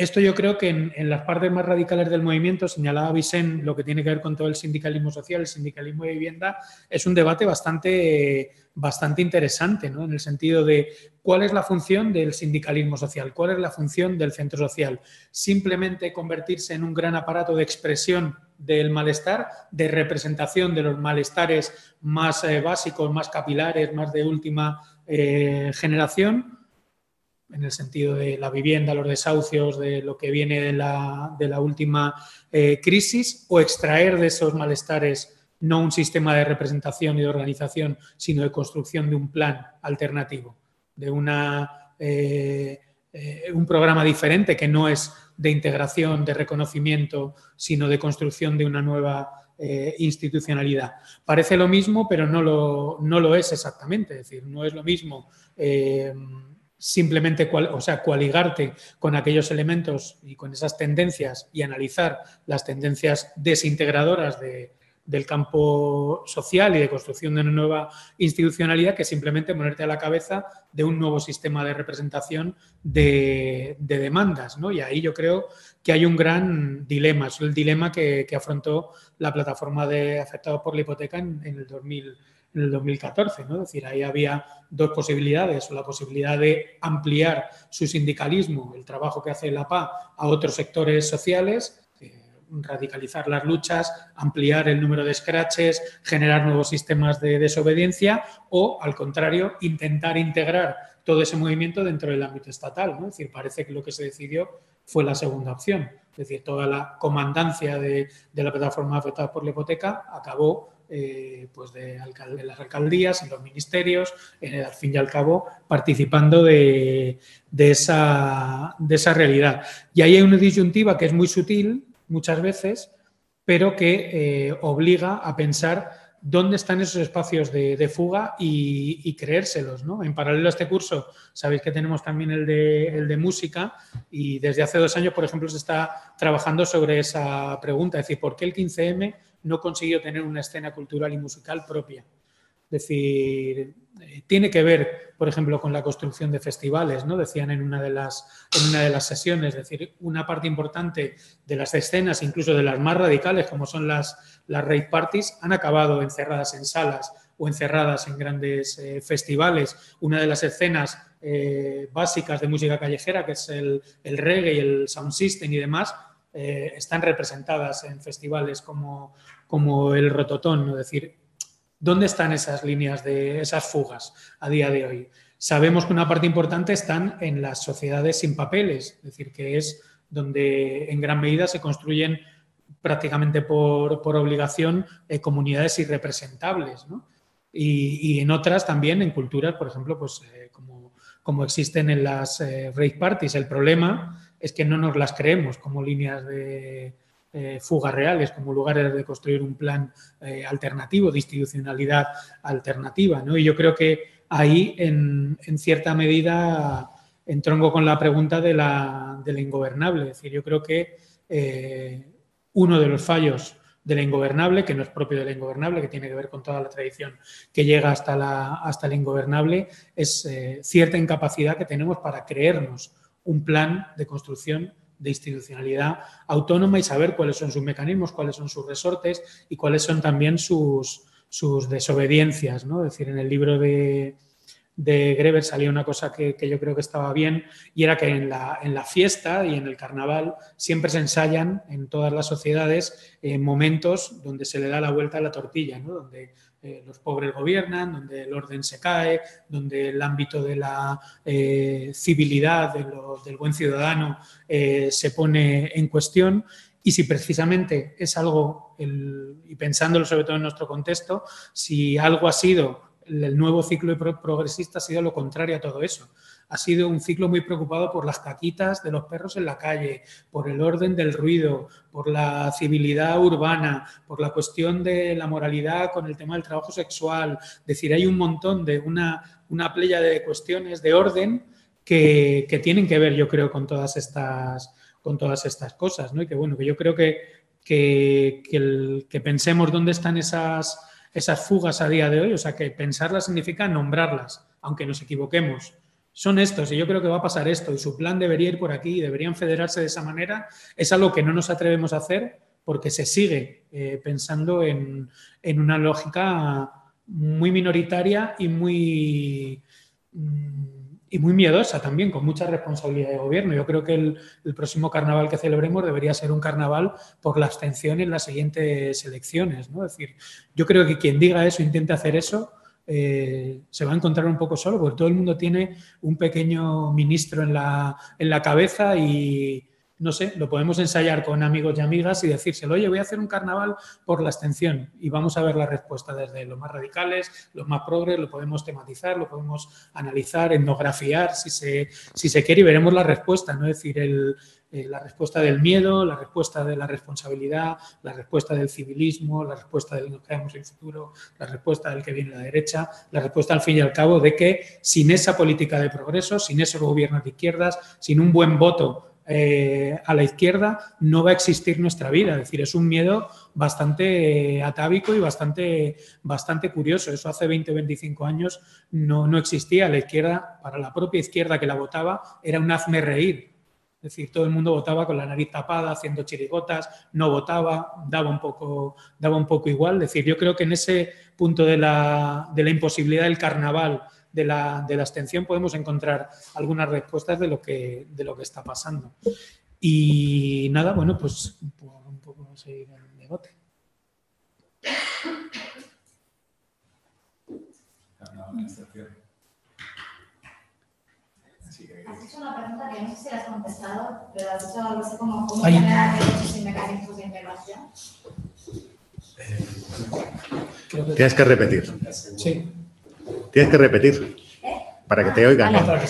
Esto yo creo que en, las partes más radicales del movimiento, señalaba Vicente, lo que tiene que ver con todo el sindicalismo social, el sindicalismo de vivienda, es un debate bastante, bastante interesante, ¿no? en el sentido de cuál es la función del sindicalismo social, cuál es la función del centro social. Simplemente convertirse en un gran aparato de expresión del malestar, de representación de los malestares más eh, básicos, más capilares, más de última eh, generación, en el sentido de la vivienda, los desahucios, de lo que viene de la, de la última eh, crisis, o extraer de esos malestares no un sistema de representación y de organización, sino de construcción de un plan alternativo, de una, eh, eh, un programa diferente que no es de integración, de reconocimiento, sino de construcción de una nueva institucionalidad. Parece lo mismo, pero no lo, no lo es exactamente. Es decir, no es lo mismo simplemente cual- o sea, coaligarte con aquellos elementos y con esas tendencias y analizar las tendencias desintegradoras de- del campo social y de construcción de una nueva institucionalidad que simplemente ponerte a la cabeza de un nuevo sistema de representación de, de demandas. ¿no? Y ahí yo creo que hay un gran dilema, es el dilema que, que afrontó la plataforma de afectados por la hipoteca en, en el 2000 en el 2014. ¿no? Es decir, ahí había dos posibilidades, la posibilidad de ampliar su sindicalismo, el trabajo que hace la PA, a otros sectores sociales, eh, radicalizar las luchas, ampliar el número de scratches, generar nuevos sistemas de desobediencia, o al contrario, intentar integrar todo ese movimiento dentro del ámbito estatal. ¿no? Es decir, parece que lo que se decidió fue la segunda opción. Es decir, toda la comandancia de, de la plataforma afectada por la hipoteca acabó eh, pues de, las alcaldías, en los ministerios, al fin y al cabo, participando de, esa, realidad. Y ahí hay una disyuntiva que es muy sutil muchas veces, pero que eh, obliga a pensar dónde están esos espacios de, fuga y, y creérselos. ¿no? En paralelo a este curso, sabéis que tenemos también el de, el de música y desde hace dos años, por ejemplo, se está trabajando sobre esa pregunta, es decir, ¿por qué el 15M no consiguió tener una escena cultural y musical propia? Es decir, eh, tiene que ver, por ejemplo, con la construcción de festivales, ¿no? Decían en una de las, en una de las sesiones, es decir, una parte importante de las escenas, incluso de las más radicales, como son las, las rave parties, han acabado encerradas en salas o encerradas en grandes eh, festivales. Una de las escenas eh, básicas de música callejera, que es el, el reggae y el sound system y demás, eh, están representadas en festivales como, como el Rototón, ¿no? es decir, ¿Dónde están esas líneas de esas fugas a día de hoy? Sabemos que una parte importante están en las sociedades sin papeles, es decir, que es donde en gran medida se construyen prácticamente por, por obligación eh, comunidades irrepresentables. ¿no? Y, y en otras también, en culturas, por ejemplo, pues, eh, como, como existen en las eh, parties. El problema es que no nos las creemos como líneas de eh, fuga reales, como lugares de construir un plan eh, alternativo, de institucionalidad alternativa. ¿no? Y yo creo que ahí, en, en cierta medida, entrongo con la pregunta de la, de ingobernable. Es decir, yo creo que eh, uno de los fallos de la ingobernable, que no es propio de la ingobernable, que tiene que ver con toda la tradición que llega hasta la, hasta ingobernable, es eh, cierta incapacidad que tenemos para creernos un plan de construcción de institucionalidad autónoma y saber cuáles son sus mecanismos, cuáles son sus resortes y cuáles son también sus, sus desobediencias. ¿no? Es decir, en el libro de, de Greber salía una cosa que, que, yo creo que estaba bien y era que en la, en la, fiesta y en el carnaval siempre se ensayan en todas las sociedades eh, momentos donde se le da la vuelta a la tortilla, ¿no? donde eh, los pobres gobiernan, donde el orden se cae, donde el ámbito de la eh, civilidad, de del buen ciudadano eh, se pone en cuestión. Y si precisamente es algo, y pensándolo sobre todo en nuestro contexto, si algo ha sido el nuevo ciclo progresista ha sido lo contrario a todo eso. Ha sido un ciclo muy preocupado por las caquitas de los perros en la calle, por el orden del ruido, por la civilidad urbana, por la cuestión de la moralidad con el tema del trabajo sexual. Es decir, hay un montón de una, una playa de cuestiones de orden que, que, tienen que ver, yo creo, con todas estas, con todas estas cosas. ¿no? Y que bueno, que yo creo que, que, que, pensemos dónde están esas esas fugas a día de hoy, o sea que pensarlas significa nombrarlas, aunque nos equivoquemos. Son estos y yo creo que va a pasar esto y su plan debería ir por aquí y deberían federarse de esa manera. Es algo que no nos atrevemos a hacer porque se sigue eh, pensando en, en, una lógica muy minoritaria y muy... Mm, y muy miedosa también, con mucha responsabilidad de gobierno. Yo creo que el, el, próximo carnaval que celebremos debería ser un carnaval por la abstención en las siguientes elecciones. ¿no? Es decir, yo creo que quien diga eso, intente hacer eso, eh, se va a encontrar un poco solo, porque todo el mundo tiene un pequeño ministro en la, en la cabeza y, no sé, lo podemos ensayar con amigos y amigas y decírselo, oye, voy a hacer un carnaval por la abstención y vamos a ver la respuesta desde los más radicales, los más progres, lo podemos tematizar, lo podemos analizar, etnografiar si se, si se quiere y veremos la respuesta, ¿no? Es decir, el, eh, la respuesta del miedo, la respuesta de la responsabilidad, la respuesta del civilismo, la respuesta del nos quedamos en futuro, la respuesta del que viene la derecha, la respuesta al fin y al cabo de que sin esa política de progreso, sin esos gobiernos de izquierdas, sin un buen voto eh, a la izquierda no va a existir nuestra vida. Es decir, es un miedo bastante eh, atávico y bastante, bastante curioso. Eso hace 20 o 25 años no, no existía. La izquierda, para la propia izquierda que la votaba, era un hazme reír. Decir, todo el mundo votaba con la nariz tapada, haciendo chirigotas, no votaba, daba un poco, daba un poco igual. Decir, yo creo que en ese punto de la, de la imposibilidad del carnaval de la, de la abstención podemos encontrar algunas respuestas de lo que, de lo que está pasando. Y nada, bueno, pues un poco seguir el debate. Has hecho una pregunta que no sé si la has contestado, pero has dicho algo así como cómo generar derechos y mecanismos de integración. Tienes que repetir. Sí. Tienes que repetir para que te oigan. Vale.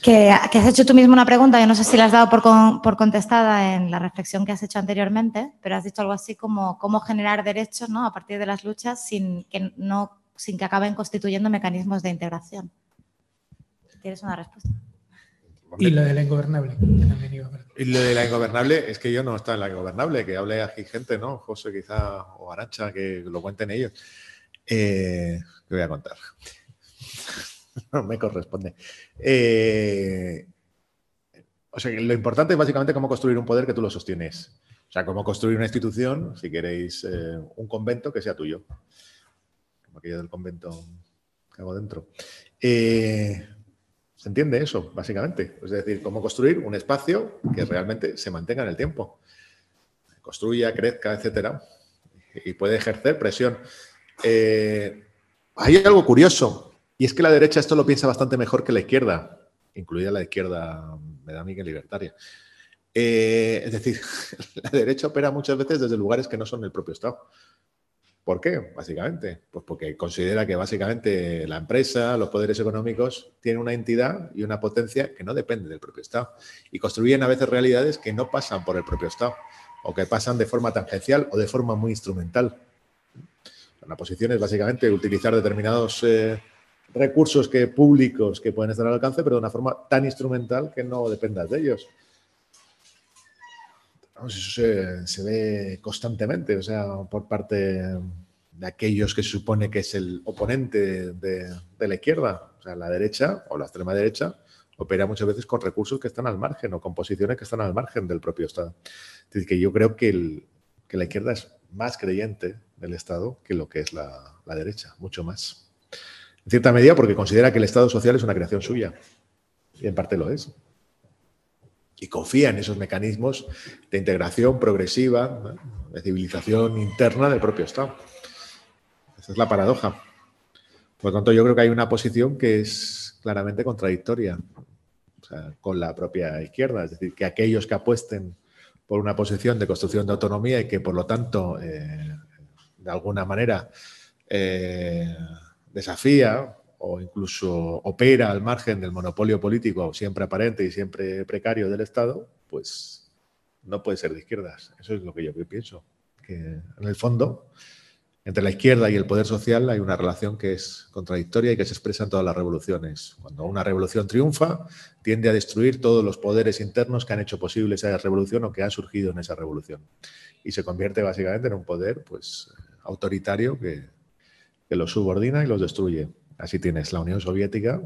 Que, que, has hecho tú mismo una pregunta, yo no sé si la has dado por, con, por, contestada en la reflexión que has hecho anteriormente, pero has dicho algo así como cómo generar derechos ¿no? a partir de las luchas sin que, no, sin que acaben constituyendo mecanismos de integración. ¿Tienes una respuesta? Y lo de la ingobernable. Y lo de la ingobernable es que yo no estoy en la ingobernable, que hable aquí gente, ¿no? José quizá o Arancha, que lo cuenten ellos. Eh, ¿Qué voy a contar? no me corresponde. Eh, o sea, lo importante es básicamente cómo construir un poder que tú lo sostienes. O sea, cómo construir una institución, si queréis, eh, un convento que sea tuyo. Como aquello del convento que hago dentro. Eh, ¿Se entiende eso, básicamente? Es decir, cómo construir un espacio que realmente se mantenga en el tiempo. Construya, crezca, etcétera. Y puede ejercer presión. Hay algo curioso, y es que la derecha esto lo piensa bastante mejor que la izquierda, incluida la izquierda, me da a libertaria. Eh, es decir, la derecha opera muchas veces desde lugares que no son el propio Estado. ¿Por qué? Básicamente, pues porque considera que básicamente la empresa, los poderes económicos tienen una entidad y una potencia que no depende del propio Estado y construyen a veces realidades que no pasan por el propio Estado o que pasan de forma tangencial o de forma muy instrumental. La posición es básicamente utilizar determinados eh, recursos que, públicos que pueden estar al alcance, pero de una forma tan instrumental que no dependas de ellos. eso se, ve constantemente, o sea, por parte de aquellos que se supone que es el oponente de, de, la izquierda, o sea, la derecha o la extrema derecha, opera muchas veces con recursos que están al margen o con posiciones que están al margen del propio Estado. Es decir, que yo creo que, el, que la izquierda es más creyente del Estado que lo que es la, derecha, mucho más. En cierta medida porque considera que el Estado social es una creación suya. Y en parte lo es. Y confía en esos mecanismos de integración progresiva, de civilización interna del propio Estado. Esa es la paradoja. Por lo tanto, yo creo que hay una posición que es claramente contradictoria con la propia izquierda. Es decir, que aquellos que apuesten por una posición de construcción de autonomía y que, por lo tanto, eh, de alguna manera eh, desafía o incluso opera al margen del monopolio político siempre aparente y siempre precario del Estado, pues no puede ser de izquierdas. Eso es lo que yo pienso. Que en el fondo, entre la izquierda y el poder social hay una relación que es contradictoria y que se expresa en todas las revoluciones. Cuando una revolución triunfa, tiende a destruir todos los poderes internos que han hecho posible esa revolución o que han surgido en esa revolución. Y se convierte básicamente en un poder pues, autoritario que, los subordina y los destruye. Así tienes la Unión Soviética,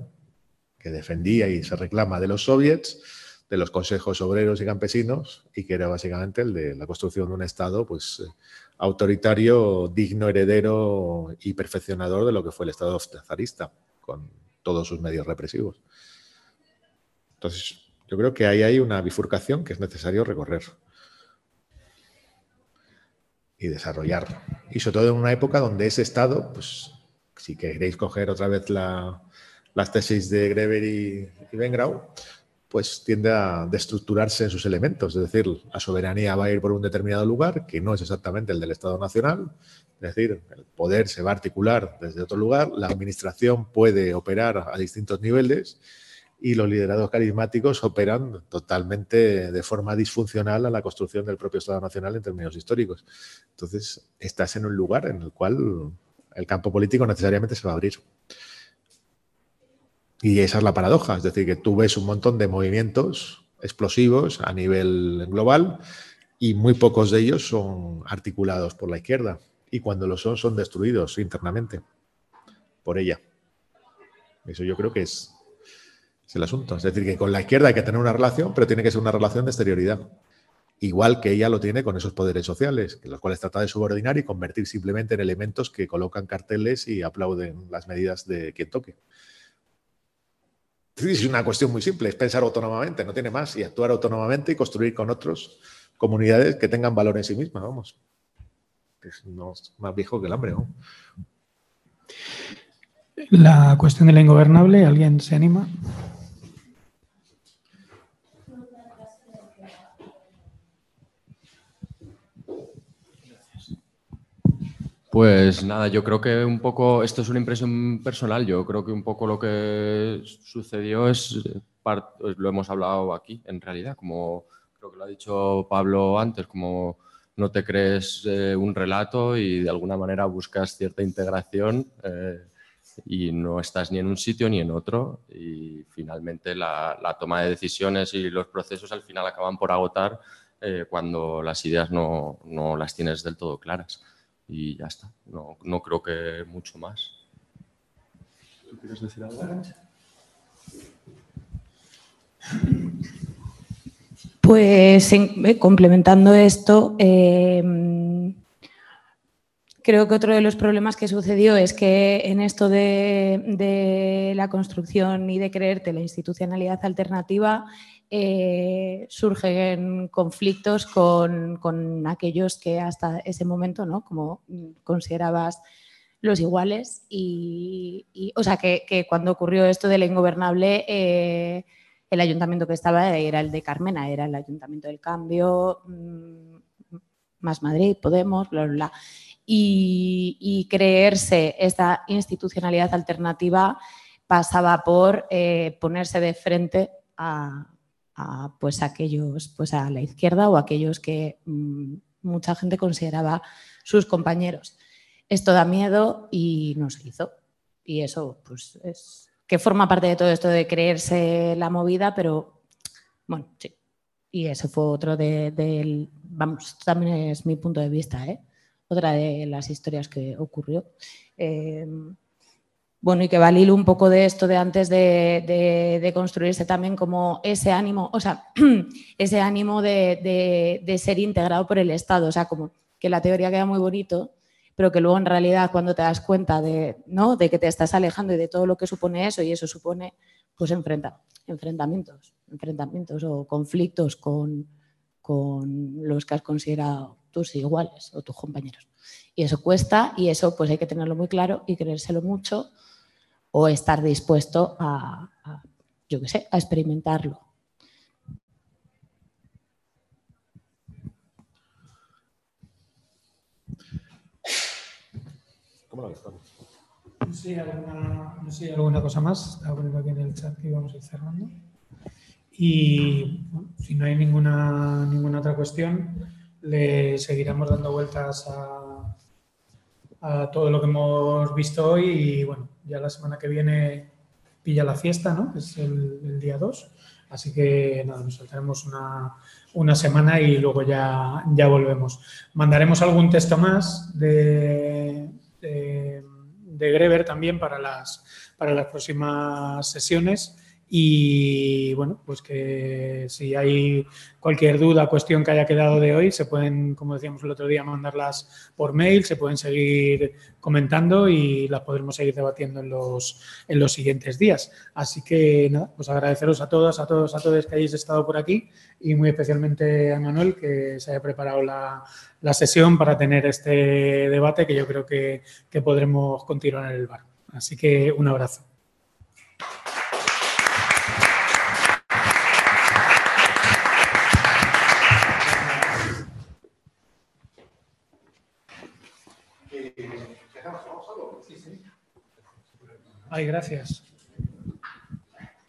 que defendía y se reclama de los soviets, de los consejos obreros y campesinos, y que era básicamente el de la construcción de un Estado pues, autoritario, digno heredero y perfeccionador de lo que fue el Estado zarista, con todos sus medios represivos. Entonces, yo creo que ahí hay una bifurcación que es necesario recorrer y desarrollar. Y sobre todo en una época donde ese Estado, pues si queréis coger otra vez las tesis de Greber y, y Bengrau, pues tiende a destructurarse en sus elementos. Es decir, la soberanía va a ir por un determinado lugar, que no es exactamente el del Estado Nacional. Es decir, el poder se va a articular desde otro lugar, la administración puede operar a distintos niveles y los liderados carismáticos operan totalmente de forma disfuncional a la construcción del propio Estado Nacional en términos históricos. Entonces, estás en un lugar en el cual el campo político necesariamente se va a abrir. Y esa es la paradoja, es decir, que tú ves un montón de movimientos explosivos a nivel global y muy pocos de ellos son articulados por la izquierda. Y cuando lo son, son destruidos internamente por ella. Eso yo creo que es el asunto. Es decir, que con la izquierda hay que tener una relación, pero tiene que ser una relación de exterioridad. Igual que ella lo tiene con esos poderes sociales, los cuales trata de subordinar y convertir simplemente en elementos que colocan carteles y aplauden las medidas de quien toque. Es una cuestión muy simple, es pensar autónomamente, no tiene más, y actuar autónomamente y construir con otros comunidades que tengan valor en sí mismas, vamos. Es más viejo que el hambre, ¿no? La cuestión de la ingobernable, ¿alguien se anima? Pues nada, yo creo que un poco, esto es una impresión personal, yo creo que un poco lo que sucedió es, lo hemos hablado aquí en realidad, como creo que lo ha dicho Pablo antes, como no te crees eh, un relato y de alguna manera buscas cierta integración eh, y no estás ni en un sitio ni en otro y finalmente la, toma de decisiones y los procesos al final acaban por agotar eh, cuando las ideas no, no las tienes del todo claras y ya está. No, no creo que mucho más. ¿Tú quieres decir algo? Pues eh, complementando esto, em, creo que otro de los problemas que sucedió es que en esto de, de la construcción y de creerte la institucionalidad alternativa, eh, surgen conflictos con, aquellos que hasta ese momento, ¿no? Como considerabas los iguales y, o sea, que, cuando ocurrió esto de la ingobernable, eh, el ayuntamiento que estaba era el de Carmena, era el ayuntamiento del cambio, mm, más Madrid, Podemos, bla, bla, bla. y, y creerse esta institucionalidad alternativa pasaba por eh, ponerse de frente a, a, pues, aquellos, pues, a la izquierda o aquellos que mm, mucha gente consideraba sus compañeros. Esto da miedo y no se hizo. Y eso, pues, es que forma parte de todo esto de creerse la movida, pero bueno, sí. Y eso fue otro de, vamos, también es mi punto de vista, ¿eh? otra de las historias que ocurrió. Eh, bueno, y que va un poco de esto de antes de, construirse también como ese ánimo, o sea, ese ánimo de, de, ser integrado por el Estado, o sea, como que la teoría queda muy bonito, pero que luego en realidad cuando te das cuenta de, ¿no? de que te estás alejando y de todo lo que supone eso, y eso supone pues enfrenta, enfrentamientos, enfrentamientos o conflictos con, con los que has considerado tus iguales o tus compañeros. Y eso cuesta y eso pues hay que tenerlo muy claro y creérselo mucho o estar dispuesto a, yo qué sé, a experimentarlo. ¿Cómo lo ves, no sé, alguna, no sé, alguna cosa más. Estaba poniendo aquí en el chat que íbamos a ir cerrando. Y si no hay ninguna, ninguna otra cuestión, le seguiremos dando vueltas a, a todo lo que hemos visto hoy y bueno, ya la semana que viene pilla la fiesta, ¿no? Es el, día 2. Así que nada, nos saltaremos una, semana y luego ya, ya volvemos. Mandaremos algún texto más de, de, de también para las, para las próximas sesiones. Y bueno, pues que si hay cualquier duda, cuestión que haya quedado de hoy, se pueden, como decíamos el otro día, mandarlas por mail, se pueden seguir comentando y las podremos seguir debatiendo en los, en los siguientes días. Así que nada, pues agradeceros a todos, a todos, a todos que hayáis estado por aquí y muy especialmente a Manuel que se haya preparado la, la sesión para tener este debate que yo creo que, que podremos continuar en el bar. Así que un abrazo. Ay, gracias.